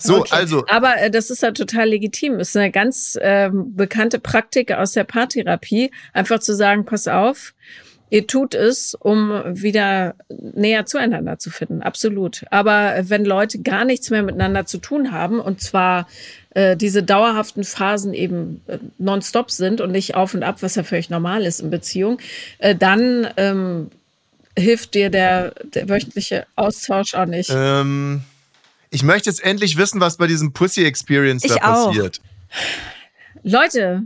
So, okay. also. Aber äh, das ist ja total legitim. Das ist eine ganz äh, bekannte Praktik aus der Paartherapie, einfach zu sagen, pass auf, ihr tut es, um wieder näher zueinander zu finden. Absolut. Aber wenn Leute gar nichts mehr miteinander zu tun haben, und zwar äh, diese dauerhaften Phasen eben äh, nonstop sind und nicht auf und ab, was ja völlig normal ist in Beziehung, äh, dann ähm, hilft dir der, der wöchentliche Austausch auch nicht. Ähm ich möchte jetzt endlich wissen, was bei diesem Pussy Experience ich da auch. passiert. Leute,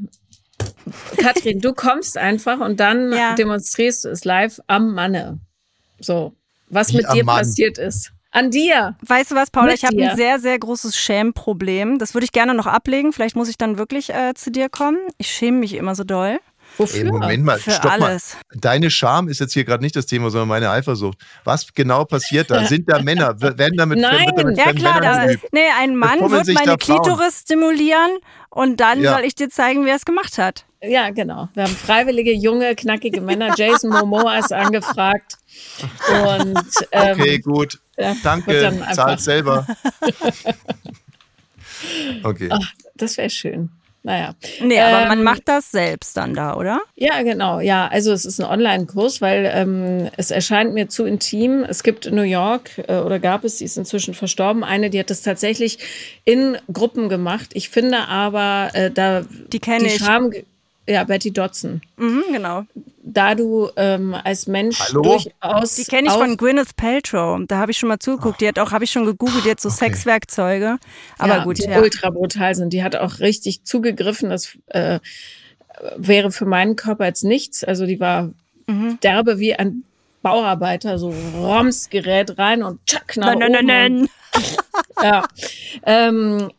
Katrin, du kommst einfach und dann ja. demonstrierst du es live am Manne. So, was Wie mit dir Mann. passiert ist. An dir. Weißt du was, Paula? Mit ich habe ein sehr, sehr großes Schämproblem. Das würde ich gerne noch ablegen. Vielleicht muss ich dann wirklich äh, zu dir kommen. Ich schäme mich immer so doll. Wofür? Ey, Moment mal, Für stopp alles. mal. Deine Scham ist jetzt hier gerade nicht das Thema, sondern meine Eifersucht. Was genau passiert da? Sind da Männer? Werden damit, Nein, damit ja klar, da, nee, ein Mann wird meine Klitoris stimulieren und dann ja. soll ich dir zeigen, wie er es gemacht hat. Ja, genau. Wir haben freiwillige, junge, knackige Männer. Jason Momoa ist angefragt. Und, ähm, okay, gut. Ja, Danke. Zahlt selber. okay. Ach, das wäre schön. Naja. Nee, aber man Ähm, macht das selbst dann da, oder? Ja, genau. Ja, also es ist ein Online-Kurs, weil ähm, es erscheint mir zu intim. Es gibt in New York äh, oder gab es, die ist inzwischen verstorben, eine, die hat das tatsächlich in Gruppen gemacht. Ich finde aber, äh, da Die kenne die ich. Scham, ja, Betty Dodson, Mhm, genau. da du ähm, als Mensch Hallo? durchaus Die kenne ich von Gwyneth Paltrow. Da habe ich schon mal zugeguckt. Die hat auch, habe ich schon gegoogelt, die hat so Sexwerkzeuge. Aber ja, gut, die ja. ultra brutal sind. Die hat auch richtig zugegriffen. Das äh, wäre für meinen Körper jetzt nichts. Also die war Mhm. derbe wie ein Bauarbeiter, so Roms gerät rein und tschack nach Nein, nein, oben. nein, nein. Ja. Ähm,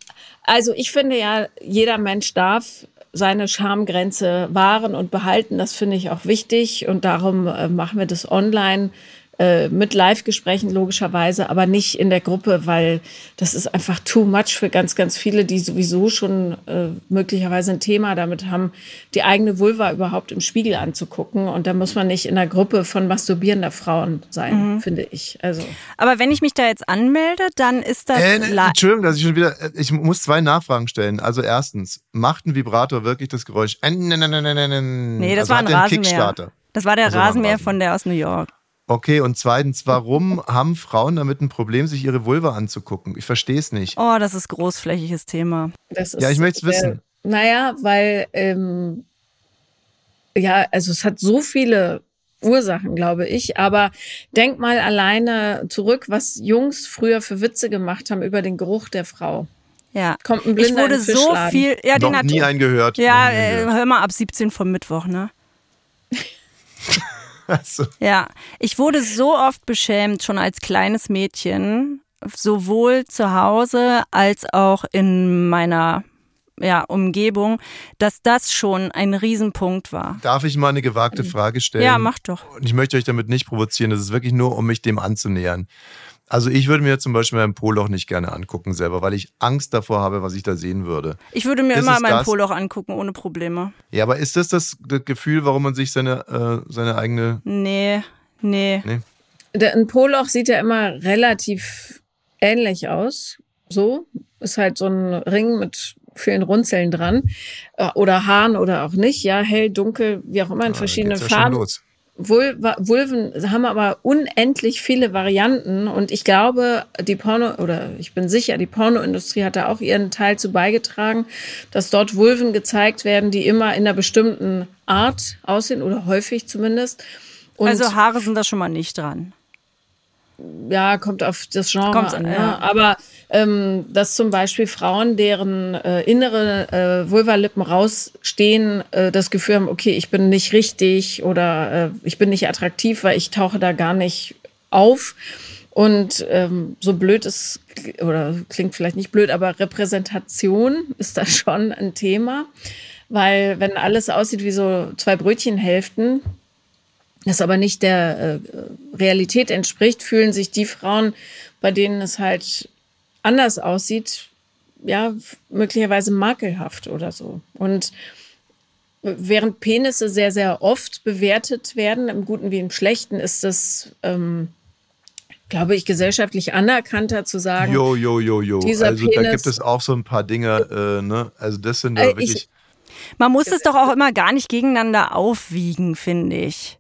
also ich finde ja, jeder Mensch darf seine Schamgrenze wahren und behalten. Das finde ich auch wichtig und darum äh, machen wir das online äh, mit Live-Gesprächen logischerweise, aber nicht in der Gruppe, weil das ist einfach too much für ganz, ganz viele, die sowieso schon äh, möglicherweise ein Thema damit haben, die eigene Vulva überhaupt im Spiegel anzugucken. Und da muss man nicht in der Gruppe von masturbierender Frauen sein, finde ich. Also Aber wenn ich mich da jetzt anmelde, dann ist das Äh, Entschuldigung, dass ich schon wieder. äh, Ich muss zwei Nachfragen stellen. Also erstens, macht ein Vibrator wirklich das Geräusch? Äh, Nee, Nee, das also war ein Rasenmäher. Kickstarter. Das war der Also Rasenmäher. von der aus New York. Okay, und zweitens, warum haben Frauen damit ein Problem, sich ihre Vulva anzugucken? Ich verstehe es nicht. Oh, das ist großflächiges Thema. Das ist, Ja, ich möchte es äh, wissen. Naja, weil, ähm, ja, also es hat so viele Ursachen, glaube ich. Aber denk mal alleine zurück, was Jungs früher für Witze gemacht haben über den Geruch der Frau. Ja. Kommt ein Ich Blinder wurde in den so Fischladen. viel. Ja, Noch den hat. nie einen gehört. Ja, äh, hör mal ab 17 vom Mittwoch, ne? Also, Ja, ich wurde so oft beschämt, schon als kleines Mädchen, sowohl zu Hause als auch in meiner ja, Umgebung, dass das schon ein Riesenpunkt war. darf ich mal eine gewagte Frage stellen? Ja, mach doch. Und ich möchte euch damit nicht provozieren. Das ist wirklich nur, um mich dem anzunähern. Also ich würde mir zum Beispiel mein Poloch nicht gerne angucken selber, weil ich Angst davor habe, was ich da sehen würde. Ich würde mir Ist immer mein das? Poloch angucken, ohne Probleme. Ja, aber ist das das, das Gefühl, warum man sich seine, äh, seine eigene... Nee, nee. Nee? Der, ein Poloch sieht ja immer relativ ähnlich aus. So ist halt so ein Ring mit vielen Runzeln dran Äh, oder Haaren oder auch nicht. Ja, hell, dunkel, wie auch immer in verschiedenen geht's ja schon Farben. los. Vulva, Vulven haben aber unendlich viele Varianten und ich glaube, die Porno oder ich bin sicher, die Pornoindustrie hat da auch ihren Teil zu beigetragen, dass dort Vulven gezeigt werden, die immer in einer bestimmten Art aussehen oder häufig zumindest. Und also Haare sind da schon mal nicht dran. Ja, kommt auf das Genre Kommt's an. an, Ja. ja. Aber ähm, dass zum Beispiel Frauen, deren äh, innere äh, Vulvalippen rausstehen, äh, das Gefühl haben, okay, ich bin nicht richtig oder äh, ich bin nicht attraktiv, weil ich tauche da gar nicht auf. Und ähm, so blöd ist, oder klingt vielleicht nicht blöd, aber Repräsentation ist da schon ein Thema. Weil wenn alles aussieht wie so zwei Brötchenhälften, das aber nicht der äh, Realität entspricht, fühlen sich die Frauen, bei denen es halt anders aussieht, ja, möglicherweise makelhaft oder so. Und während Penisse sehr, sehr oft bewertet werden, im Guten wie im Schlechten, ist es, ähm, glaube ich, gesellschaftlich anerkannter zu sagen, Jo, jo, jo, jo. Dieser Also da Penis- gibt es auch so ein paar Dinge, äh, ne? Also das sind Äh, ja ich- wirklich... Man muss es doch auch immer gar nicht gegeneinander aufwiegen, finde ich.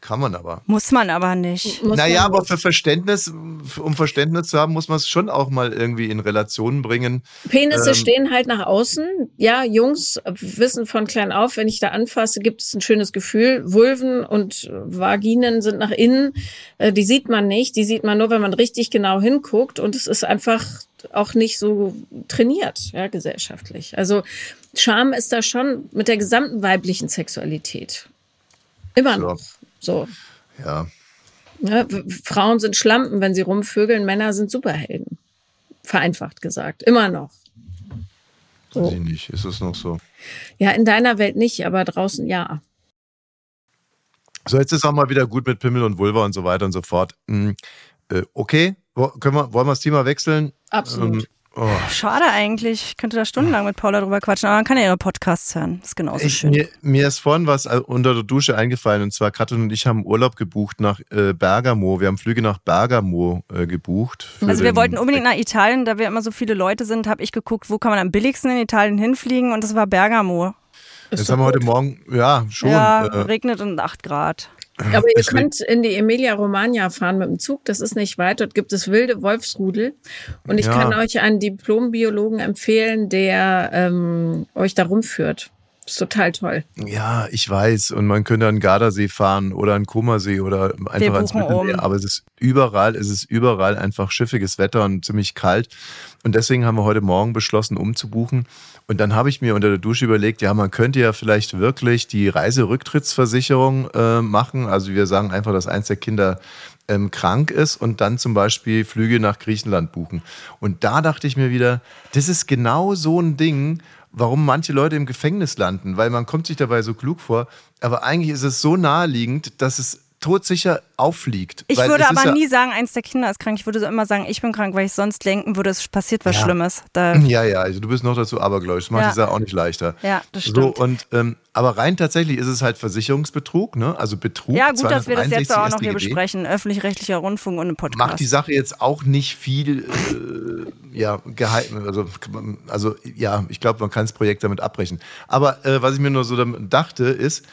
Kann man aber. Muss man aber nicht. muss Naja, aber für Verständnis, um Verständnis zu haben, muss man es schon auch mal irgendwie in Relation bringen. Penisse Ähm, stehen halt nach außen. Ja, Jungs wissen von klein auf, wenn ich da anfasse, gibt es ein schönes Gefühl. Vulven und Vaginen sind nach innen. Äh, Die sieht man nicht. Die sieht man nur, wenn man richtig genau hinguckt. Und es ist einfach auch nicht so trainiert, ja, gesellschaftlich. Also Scham ist da schon mit der gesamten weiblichen Sexualität. Immer noch. So. Ja. Ja, w- Frauen sind Schlampen, wenn sie rumvögeln, Männer sind Superhelden. Vereinfacht gesagt. Immer noch. Weiß So. ich nicht. Ist es noch so? Ja, in deiner Welt nicht, aber draußen ja. So, jetzt ist auch mal wieder gut mit Pimmel und Vulva und so weiter und so fort. Hm, äh, okay, können wir, wollen wir das Thema wechseln? Absolut. Ähm, Oh. Schade eigentlich. Ich könnte da stundenlang mit Paula drüber quatschen, aber man kann ja ihre Podcasts hören. Das ist genauso Ich, schön. mir, mir ist vorhin was äh, unter der Dusche eingefallen und zwar Katrin und ich haben Urlaub gebucht nach äh, Bergamo. Wir haben Flüge nach Bergamo äh, gebucht. Also wir wollten unbedingt nach Italien, da wir immer so viele Leute sind, habe ich geguckt, wo kann man am billigsten in Italien hinfliegen und das war Bergamo. Jetzt haben wir heute Morgen, ja, schon. ja, äh, regnet und 8 Grad. Aber ihr könnt in die Emilia-Romagna fahren mit dem Zug, das ist nicht weit. Dort gibt es wilde Wolfsrudel. Und ich Ja. kann euch einen Diplombiologen empfehlen, der ähm, euch da rumführt. Ist total toll. Ja, ich weiß. Und man könnte an den Gardasee fahren oder an den Comersee oder einfach ans Mittelmeer. um. Aber es ist überall, es ist überall einfach schiffiges Wetter und ziemlich kalt. Und deswegen haben wir heute Morgen beschlossen, umzubuchen. Und dann habe ich mir unter der Dusche überlegt, ja, man könnte ja vielleicht wirklich die Reiserücktrittsversicherung äh, machen. Also wir sagen einfach, dass eins der Kinder ähm, krank ist und dann zum Beispiel Flüge nach Griechenland buchen. Und da dachte ich mir wieder, das ist genau so ein Ding, warum manche Leute im Gefängnis landen, weil man kommt sich dabei so klug vor, aber eigentlich ist es so naheliegend, dass es todsicher auffliegt. Ich würde aber ja, nie sagen, eins der Kinder ist krank. Ich würde so immer sagen, ich bin krank, weil ich sonst denken würde, es passiert was Ja. Schlimmes. Da, Ja, ja, also du bist noch dazu abergläubisch. Das macht Ja. die Sache auch nicht leichter. Ja, das So, stimmt. und, ähm, aber rein tatsächlich ist es halt Versicherungsbetrug, ne? also Betrug. ja, gut, dass wir das 261 jetzt auch noch hier besprechen. Öffentlich-rechtlicher Rundfunk und ein Podcast. Macht die Sache jetzt auch nicht viel äh, ja, geheim. Also, also ja, ich glaube, man kann das Projekt damit abbrechen. Aber äh, was ich mir nur so damit dachte, ist,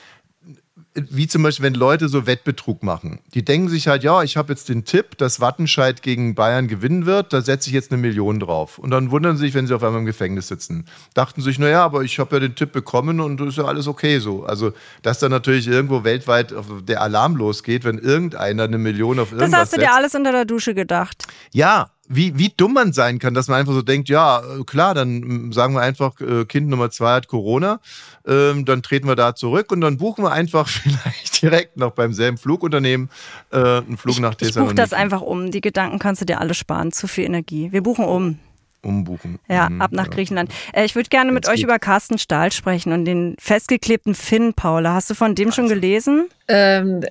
wie zum Beispiel, wenn Leute so Wettbetrug machen. Die denken sich halt, ja, ich habe jetzt den Tipp, dass Wattenscheid gegen Bayern gewinnen wird, da setze ich jetzt eine Million drauf. Und dann wundern sie sich, wenn sie auf einmal im Gefängnis sitzen. Dachten sich, naja, aber ich habe ja den Tipp bekommen und ist ja alles okay so. Also, dass dann natürlich irgendwo weltweit der Alarm losgeht, wenn irgendeiner eine Million auf das irgendwas hast du setzt. dir alles unter der Dusche gedacht. Ja, wie, wie dumm man sein kann, dass man einfach so denkt, ja, äh, klar, dann mm, sagen wir einfach, äh, Kind Nummer zwei hat Corona, ähm, dann treten wir da zurück und dann buchen wir einfach vielleicht direkt noch beim selben Flugunternehmen äh, einen Flug nach Ich buche Thessaloniki. das einfach um. Die Gedanken kannst du dir alle sparen. Zu viel Energie. Wir buchen um. Umbuchen. Ja, Mhm, ab nach ja. Griechenland. Äh, ich würde gerne mit Wenn's euch geht. über Carsten Stahl sprechen und den festgeklebten Finn, Paula. Hast du von dem schon gelesen? Ähm, äh,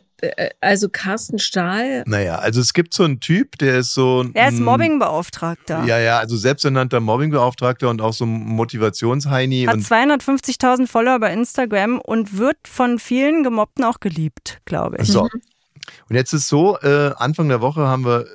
also Carsten Stahl, Naja, also es gibt so einen Typ, der ist so. Er ist Mobbingbeauftragter. Ja, ja, also selbsternannter Mobbingbeauftragter und auch so ein Motivationsheini. Hat Und 250.000 Follower bei Instagram und wird von vielen Gemobbten auch geliebt, glaube ich. So. Und jetzt ist so, äh, Anfang der Woche haben wir,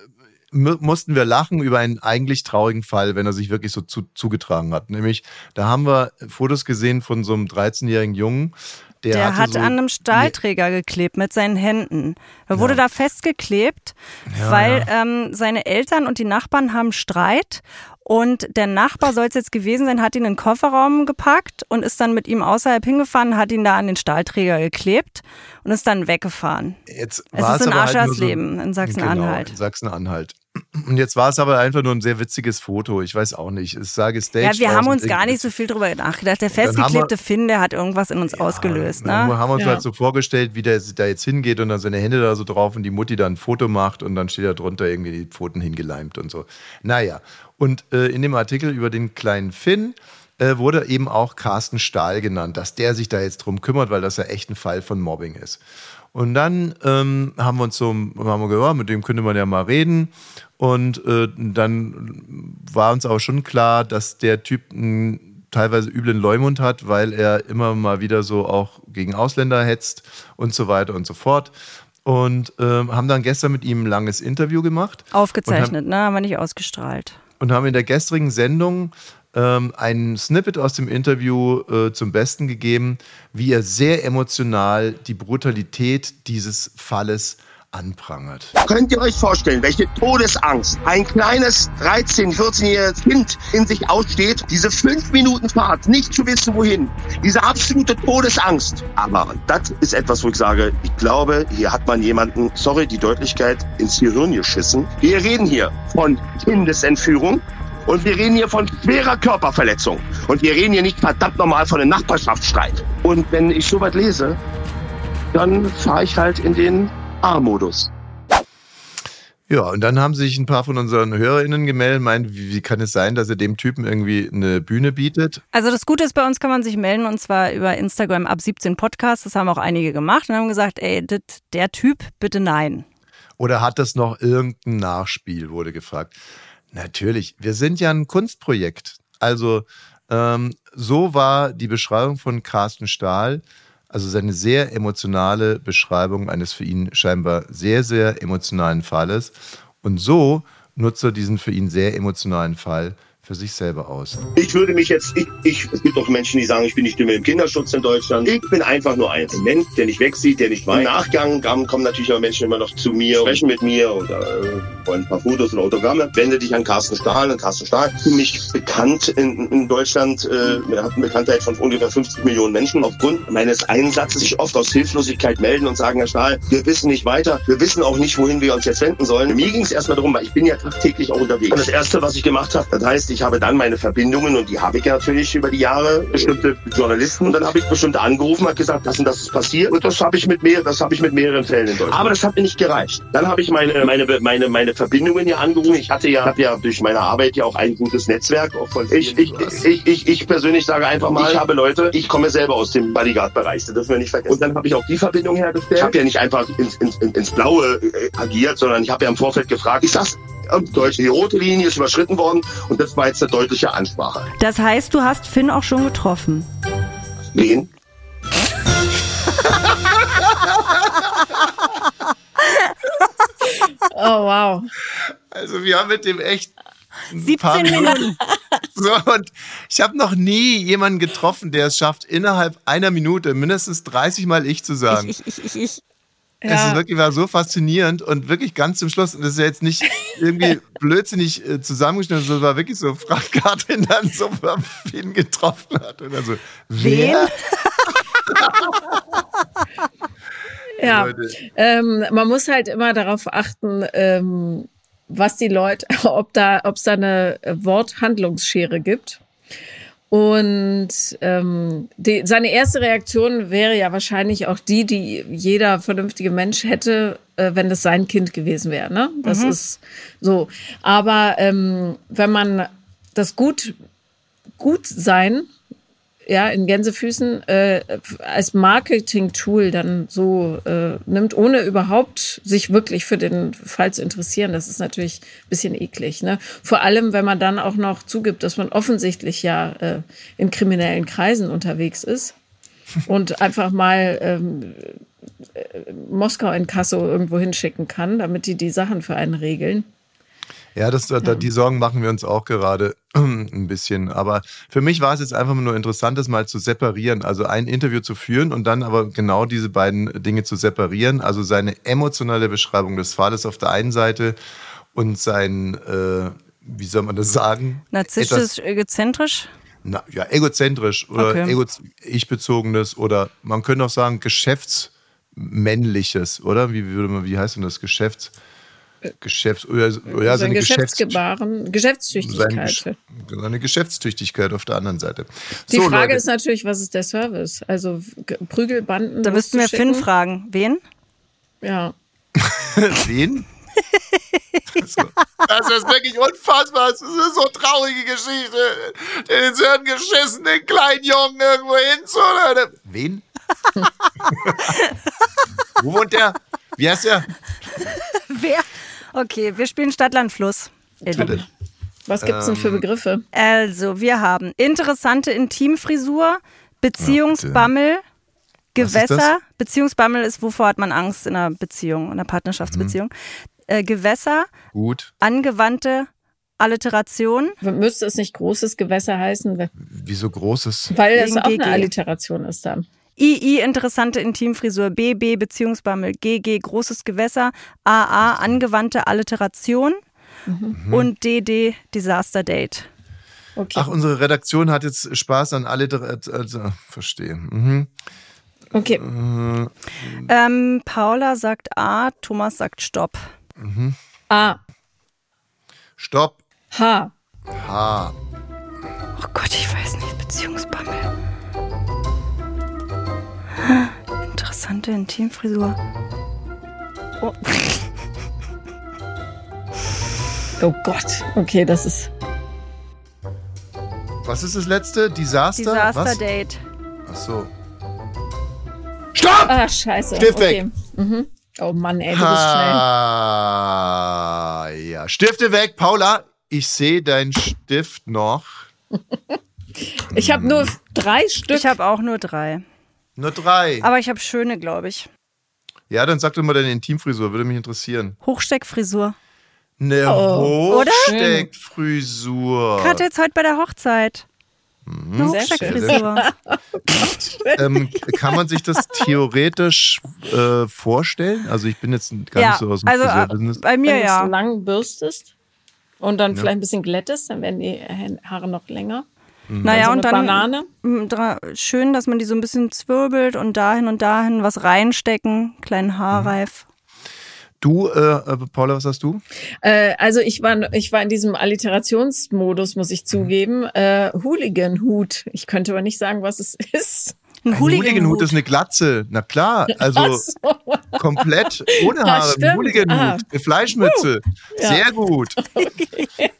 mu- mussten wir lachen über einen eigentlich traurigen Fall, wenn er sich wirklich so zu, zugetragen hat. Nämlich, da haben wir Fotos gesehen von so einem 13-jährigen Jungen, der, Der hat so, an einem Stahlträger geklebt mit seinen Händen. Er wurde Ja. da festgeklebt, Ja, weil Ähm, seine Eltern und die Nachbarn haben Streit. Und der Nachbar soll es jetzt gewesen sein, hat ihn in den Kofferraum gepackt und ist dann mit ihm außerhalb hingefahren, hat ihn da an den Stahlträger geklebt und ist dann weggefahren. Jetzt Es war ist in aber halt Aschersleben in Sachsen-Anhalt. Genau, in Sachsen-Anhalt. Und jetzt war es aber einfach nur ein sehr witziges Foto. Ich weiß auch nicht. Es sah gestaged Ja, wir haben uns gar nicht so viel drüber nachgedacht. Der haben festgeklebte Finn, der hat irgendwas in uns ausgelöst. Dann Ne? haben wir uns Ja. halt so vorgestellt, wie der da jetzt hingeht und dann seine Hände da so drauf und die Mutti dann ein Foto macht und dann steht da drunter irgendwie die Pfoten hingeleimt und so. Naja, und äh, in dem Artikel über den kleinen Finn äh, wurde eben auch Carsten Stahl genannt, dass der sich da jetzt drum kümmert, weil das ja echt ein Fall von Mobbing ist. Und dann ähm, haben wir uns so, haben wir gehört, mit dem könnte man ja mal reden. Und äh, dann war uns auch schon klar, dass der Typ einen teilweise üblen Leumund hat, weil er immer mal wieder so auch gegen Ausländer hetzt und so weiter und so fort. Und ähm, haben dann gestern mit ihm ein langes Interview gemacht. Aufgezeichnet, ne? Haben wir nicht ausgestrahlt. Und haben in der gestrigen Sendung ähm, ein Snippet aus dem Interview äh, zum Besten gegeben, wie er sehr emotional die Brutalität dieses Falles anprangert. Könnt ihr euch vorstellen, welche Todesangst ein kleines 13-, 14-jähriges Kind in sich aussteht? Diese fünf Minuten Fahrt, nicht zu wissen wohin. Diese absolute Todesangst. Aber das ist etwas, wo ich sage, ich glaube, hier hat man jemanden, sorry, die Deutlichkeit, ins Gehirn geschissen. Wir reden hier von Kindesentführung. Und wir reden hier von schwerer Körperverletzung. Und wir reden hier nicht verdammt normal von einem Nachbarschaftsstreit. Und wenn ich sowas lese, dann fahre ich halt in den A-Modus. Ja, und dann haben sich ein paar von unseren HörerInnen gemeldet, meinen, wie, wie kann es sein, dass er dem Typen irgendwie eine Bühne bietet? Also das Gute ist, bei uns kann man sich melden und zwar über Instagram ab 17 Podcast. Das haben auch einige gemacht und haben gesagt, ey, dit, der Typ, bitte nein. Oder hat das noch irgendein Nachspiel, wurde gefragt. Natürlich. Wir sind ja ein Kunstprojekt. Also ähm, so war die Beschreibung von Carsten Stahl, also seine sehr emotionale Beschreibung eines für ihn scheinbar sehr, sehr emotionalen Falles. Und so nutzt er diesen für ihn sehr emotionalen Fall für sich selber aus. Ich würde mich jetzt, ich, ich, es gibt auch Menschen, die sagen, ich bin nicht Stimme im Kinderschutz in Deutschland. Ich bin einfach nur ein Mensch, der nicht wegsieht, der nicht weint. Im Nachgang kommen natürlich auch Menschen immer noch zu mir, sprechen mit mir oder äh, wollen ein paar Fotos oder Autogramme. Wende dich an Carsten Stahl. Und Carsten Stahl, ziemlich bekannt in, in Deutschland, äh, hat eine Bekanntheit von ungefähr 50 Millionen Menschen. Aufgrund meines Einsatzes sich oft aus Hilflosigkeit melden und sagen, Herr Stahl, wir wissen nicht weiter, wir wissen auch nicht, wohin wir uns jetzt wenden sollen. Mir ging es erstmal darum, weil ich bin ja tagtäglich auch unterwegs. Und das Erste, was ich gemacht habe, das heißt, ich habe dann meine Verbindungen und die habe ich ja natürlich über die Jahre, bestimmte Journalisten. Und dann habe ich bestimmte angerufen, habe gesagt, das und das ist passiert. Und das habe ich mit mehr, das habe ich mit mehreren Fällen in Deutschland. Aber das hat mir nicht gereicht. Dann habe ich meine, meine, meine, meine Verbindungen hier angerufen. Ich hatte ja, habe ja durch meine Arbeit ja auch ein gutes Netzwerk. Auch von ich, ich, ich, ich, ich persönlich sage einfach mal, ich habe Leute, ich komme selber aus dem Bodyguard-Bereich. Das dürfen wir nicht vergessen. Und dann habe ich auch die Verbindung hergestellt. Ich habe ja nicht einfach ins, ins, ins Blaue äh, agiert, sondern ich habe ja im Vorfeld gefragt, ist das Deutsch, die rote Linie ist überschritten worden und das war jetzt eine deutliche Ansprache. Das heißt, du hast Finn auch schon getroffen. Wen? Oh, wow. Also wir haben mit dem echt 17 Minuten. So, und ich habe noch nie jemanden getroffen, der es schafft, innerhalb einer Minute mindestens 30 Mal ich zu sagen. Ich, ich, ich, ich. Es ist wirklich war so faszinierend und wirklich ganz zum Schluss, und das ist ja jetzt nicht irgendwie blödsinnig äh, zusammengeschnitten, sondern es war wirklich so, Frank Katrin dann so wen getroffen hat. Und dann so, wer? Ja, ähm, man muss halt immer darauf achten, ähm, was die Leute, ob da, ob es da eine Worthandlungsschere gibt. Und ähm, die, seine erste Reaktion wäre ja wahrscheinlich auch die, die jeder vernünftige Mensch hätte, äh, wenn das sein Kind gewesen wäre. Ne? Das ist so. Aber ähm, wenn man das gut, gut sein, ja, in Gänsefüßen äh, als Marketing-Tool dann so äh, nimmt, ohne überhaupt sich wirklich für den Fall zu interessieren, das ist natürlich ein bisschen eklig. Ne? Vor allem, wenn man dann auch noch zugibt, dass man offensichtlich ja äh, in kriminellen Kreisen unterwegs ist und einfach mal ähm, äh, Moskau in Kasso irgendwo hinschicken kann, damit die die Sachen für einen regeln. Ja, das, da, die Sorgen machen wir uns auch gerade ein bisschen. Aber für mich war es jetzt einfach nur interessant, das mal zu separieren. Also ein Interview zu führen und dann aber genau diese beiden Dinge zu separieren. Also seine emotionale Beschreibung des Falles auf der einen Seite und sein, äh, wie soll man das sagen? Narzisstisch, egozentrisch? Na, ja, egozentrisch oder Okay. ego ich-bezogenes oder man könnte auch sagen geschäftsmännliches, oder? Wie würde man, wie heißt denn das? Geschäfts, Geschäfts, oder, oder seine Geschäfts, Geschäftsgebaren, seine, Geschäftstüchtigkeit. Gesch- seine Geschäftstüchtigkeit auf der anderen Seite. Die So, Frage Leute. ist natürlich, was ist der Service? Also Prügelbanden. Da müssten wir Finn fragen. Wen? Ja. Wen? Das ist wirklich unfassbar. Das ist eine so traurige Geschichte. Den Hirn geschissen, den kleinen Jungen irgendwo hin. Wen? Wo wohnt der? Wie heißt der? Wer? Okay, wir spielen Stadtland Fluss. Lieben. Was gibt's denn für Ähm, Begriffe? Also, wir haben interessante Intimfrisur, Beziehungsbammel, ist? Gewässer. Beziehungsbammel ist, wovor hat man Angst in einer Beziehung, in einer Partnerschaftsbeziehung. Äh, Gewässer, Gut. angewandte Alliteration. Müsste es nicht großes Gewässer heißen? Wieso großes? Weil Wegen auch eine. Alliteration ist dann. II, interessante Intimfrisur, BB, Beziehungsbammel, GG, großes Gewässer, AA, angewandte Alliteration Mhm. und DD, Disaster Date. Okay. Ach, unsere Redaktion hat jetzt Spaß an Alliteration. Also, verstehe. Mhm. okay. Ähm, Paula sagt A, Thomas sagt Stopp. A. Stopp. H. H. Oh Gott, ich weiß nicht, Beziehungsbammel. Interessante Intimfrisur. Oh. Oh Gott. Okay, das ist. Was ist das letzte? Desaster? Disaster Was? Date. Ach so. Stopp! Ah, scheiße. Stift okay. weg. Mhm. Oh Mann, ey, du bist schnell. Ah, ja. Stifte weg, Paula. ich sehe deinen Stift noch. Ich habe nur drei Stück. Ich habe auch nur drei. Nur drei. Aber ich habe schöne, glaube ich. Ja, dann sag doch mal deine Intimfrisur, würde mich interessieren. Hochsteckfrisur. Eine Oh, oder? Hochsteckfrisur. Gerade jetzt heute bei der Hochzeit. Mhm. Eine Hochsteckfrisur. Ähm, kann man sich das theoretisch äh, vorstellen? Also ich bin jetzt gar Ja, nicht so aus dem also äh, Friseurbusiness. bei mir Wenn du es ja. lang bürstest und dann vielleicht ein bisschen glättest, dann werden die Haare noch länger. Naja, so und eine dann Banane. m, dra- schön, dass man die so ein bisschen zwirbelt und dahin und dahin was reinstecken, kleinen Haarreif. Du, äh, äh, Paula, was hast du? Äh, also ich war, ich war in diesem Alliterationsmodus, muss ich zugeben. Äh, Hooligan-Hut. Ich könnte aber nicht sagen, was es ist. Ein Ein Hooligan-Hut ist eine Glatze. Na klar, also so. komplett ohne Haare. Ein Hooligan-Hut, Ah. eine Fleischmütze. Ja. Sehr gut.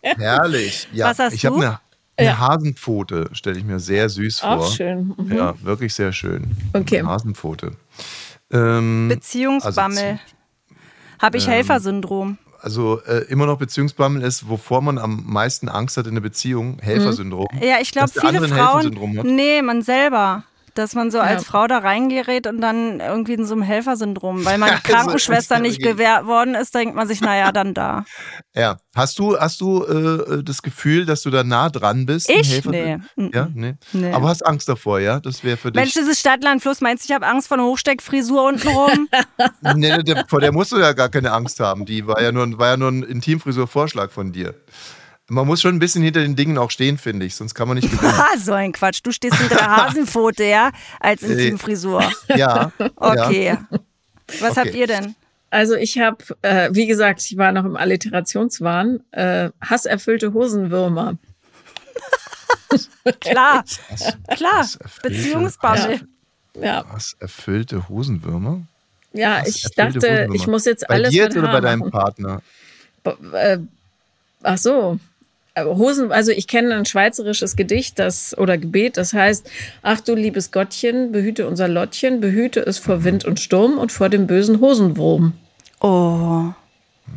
Herrlich. Ja, Was hast ich habe du? eine, eine Ja. Hasenpfote, stelle ich mir sehr süß vor. Auch schön. Mhm. Ja, wirklich sehr schön. Okay. Eine Hasenpfote. Ähm, Beziehungsbammel. Habe ich Helfersyndrom. also äh, immer noch Beziehungsbammel ist, wovor man am meisten Angst hat in einer Beziehung, Helfersyndrom. Ja, ich glaube, der viele Frauen. Nee, man selber. Dass man so als Ja. Frau da reingerät und dann irgendwie in so einem Helfersyndrom. Weil man Also, Krankenschwester nicht ja gewährt worden ist, denkt man sich, naja, dann da. Ja. Hast du, hast du äh, das Gefühl, dass du da nah dran bist? Ich? Nee. Ja, nee. Nee. Aber hast Angst davor, ja? Das wäre für dich. Mensch, dieses Stadtlandfluss, meinst du, ich habe Angst vor einer Hochsteckfrisur untenrum? Nee, der, vor der musst du ja gar keine Angst haben. Die war ja nur, war ja nur ein Intimfrisur-Vorschlag von dir. Man muss schon ein bisschen hinter den Dingen auch stehen, finde ich, sonst kann man nicht gewinnen. ah, so ein Quatsch. Du stehst hinter der Hasenpfote, ja? Als Intimfrisur. ja. Okay. Ja. Was Okay. habt ihr denn? Also ich habe, äh, wie gesagt, ich war noch im Alliterationswahn. Äh, hasserfüllte Hosenwürmer. Klar, Was, klar. was erfüllte- Beziehungsbammel. Ja, Was erfüllte Hosenwürmer? ja Was ich dachte, Hosenwürmer? ich muss jetzt Bei alles dir mit jetzt oder bei deinem machen. Partner? Äh, ach so. Äh, Hosen, also ich kenne ein schweizerisches Gedicht, das oder Gebet, das heißt: Ach du liebes Gottchen, behüte unser Lottchen, behüte es vor Wind und Sturm und vor dem bösen Hosenwurm. Oh.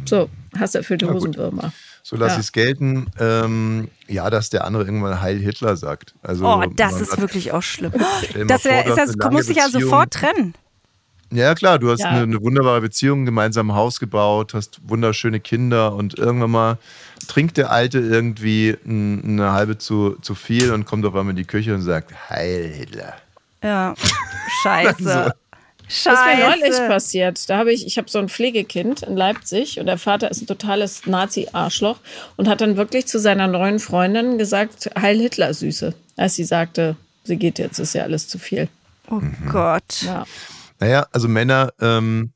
So, hasserfüllte gut. Hosenwürmer. So lasse Ja. ich es gelten. Ähm, ja, dass der andere irgendwann Heil Hitler sagt. Also, Oh, das ist hat- wirklich auch schlimm. Das, vor, wär, hast das muss ich ja sofort trennen. Ja, klar, du hast Ja. eine, eine wunderbare Beziehung, gemeinsam ein Haus gebaut, hast wunderschöne Kinder und irgendwann mal trinkt der Alte irgendwie n- eine halbe zu, zu viel und kommt auf einmal in die Küche und sagt, Heil Hitler. Ja. Scheiße. Das ist mir neulich Scheiße. passiert. Da habe ich, ich habe so ein Pflegekind in Leipzig und der Vater ist ein totales Nazi-Arschloch und hat dann wirklich zu seiner neuen Freundin gesagt, Heil Hitler, Süße. Als sie sagte, sie geht jetzt, ist ja alles zu viel. Oh Gott. Ja. Naja, also Männer, ähm,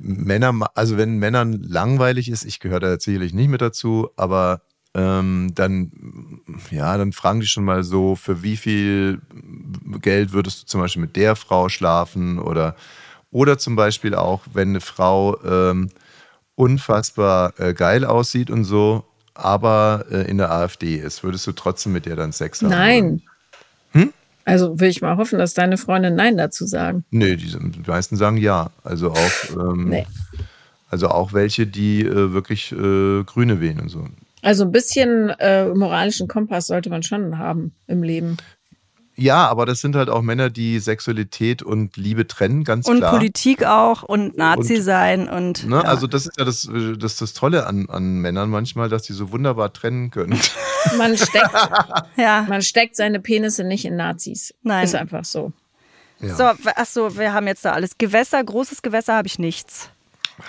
Männer, also wenn Männern langweilig ist, ich gehöre da sicherlich nicht mit dazu, aber ähm, dann, ja, dann fragen die schon mal so, für wie viel Geld würdest du zum Beispiel mit der Frau schlafen oder, oder zum Beispiel auch, wenn eine Frau ähm, unfassbar äh, geil aussieht und so, aber äh, in der AfD ist, würdest du trotzdem mit der dann Sex haben? Nein. Also will ich mal hoffen, dass deine Freunde Nein dazu sagen. Nee, die, die meisten sagen ja. Also auch, ähm, Nee. also auch welche, die äh, wirklich äh, Grüne wählen und so. Also ein bisschen äh, moralischen Kompass sollte man schon haben im Leben. Ja, aber das sind halt auch Männer, die Sexualität und Liebe trennen, ganz Und klar. Politik auch und Nazi Und- sein und. Ne? ja. Also das ist ja das, äh, das, das Tolle an, an Männern manchmal, dass die so wunderbar trennen können. Man steckt, ja. man steckt seine Penisse nicht in Nazis. Nein. Ist einfach so. Ja. So, achso, wir haben jetzt da alles. Gewässer, großes Gewässer habe ich nichts.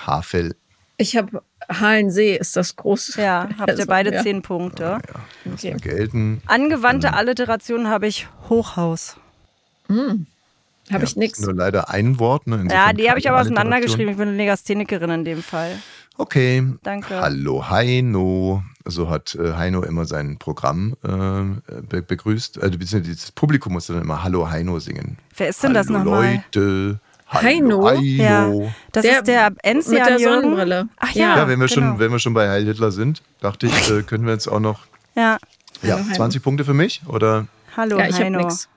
Haarfell. Ich habe Halensee, ist das groß. Ja, habt ihr beide ja. zehn Punkte. Okay. Gelten. Angewandte Alliteration habe ich Hochhaus. Habe ich nix. Nur leider ein Wort. Ne? Ja, die habe ich aber auseinandergeschrieben. Ich bin eine Legasthenikerin in dem Fall. Okay. Danke. Hallo Heino. So hat äh, Heino immer sein Programm äh, be begrüßt. Also beziehungsweise das Publikum musste dann immer Hallo Heino singen. Wer ist denn das Hallo nochmal? Leute. Heino? Heino. Ja, das Der ist der mit Enzian der Jürgen. Sonnenbrille. Ach ja, Ja, wenn wir, genau. schon, wenn wir schon bei Heil Hitler sind, dachte ich, äh, können wir jetzt auch noch. Ja, Ja, Heino. 20 Punkte für mich? Oder? hallo Ja, ich habe Heino. nichts.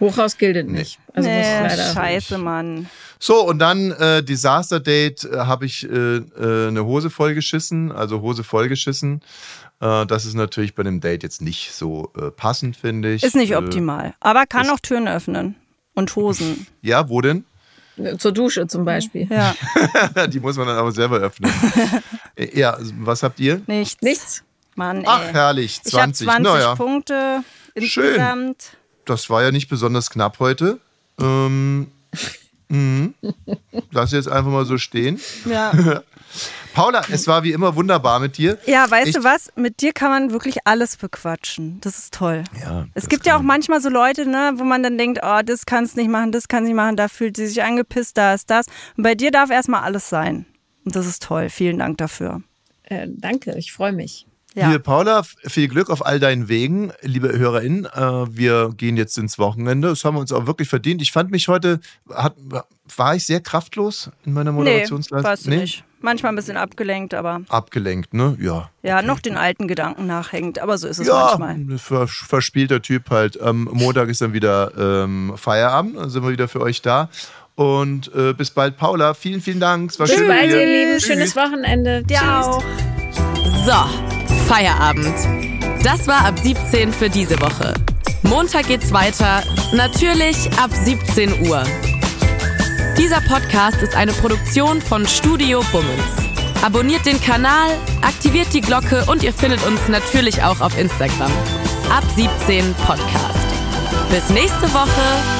Hochhaus gilt nicht. Also muss ich nee, leider. scheiße, Mann. So, und dann äh, Disaster Date äh, habe ich äh, äh, eine Hose vollgeschissen, also Hose vollgeschissen. Äh, das ist natürlich bei einem Date jetzt nicht so äh, passend, finde ich. Ist nicht Äh, optimal. Aber kann auch Türen öffnen. Und Hosen. ja, wo denn? Zur Dusche zum Beispiel. Ja, Die muss man dann aber selber öffnen. Ja, was habt ihr? nichts. Nichts. Mann, ey. Ach, herrlich, ich habe 20. 20 naja, Punkte Schön. insgesamt. das war ja nicht besonders knapp heute. Ähm, mhm. Lass jetzt einfach mal so stehen. Ja. Paula, es war wie immer wunderbar mit dir. Ja, weißt Echt? du was? Mit dir kann man wirklich alles bequatschen. Das ist toll. Ja, Es gibt ja auch manchmal so Leute, ne, wo man dann denkt, oh, das kannst nicht machen, das kann nicht machen, da fühlt sie sich angepisst, da ist das. Und bei dir darf erstmal alles sein. Und das ist toll. Vielen Dank dafür. Äh, danke, ich freue mich. Ja. Liebe Paula, viel Glück auf all deinen Wegen. Liebe HörerInnen, äh, wir gehen jetzt ins Wochenende. Das haben wir uns auch wirklich verdient. Ich fand mich heute, hat, war ich sehr kraftlos in meiner Nee, Moderationsleistung? warst du nicht. Manchmal ein bisschen abgelenkt, aber Abgelenkt, ne? Ja. ja, noch den alten Gedanken nachhängt. Aber so ist es Ja, manchmal. ein vers verspielter Typ halt. Am Montag ist dann wieder ähm, Feierabend, dann sind wir wieder für euch da. Und äh, bis bald, Paula. Vielen, vielen Dank. Es war Bis schön. bald, mit dir. ihr Lieben. Schönes Wochenende. Dir Tschüss. auch. So, Feierabend. Das war ab 17 für diese Woche. Montag geht's weiter, natürlich ab 17 Uhr. Dieser Podcast ist eine Produktion von Studio Bummens. Abonniert den Kanal, aktiviert die Glocke und ihr findet uns natürlich auch auf Instagram. Ab 17 Podcast. Bis nächste Woche.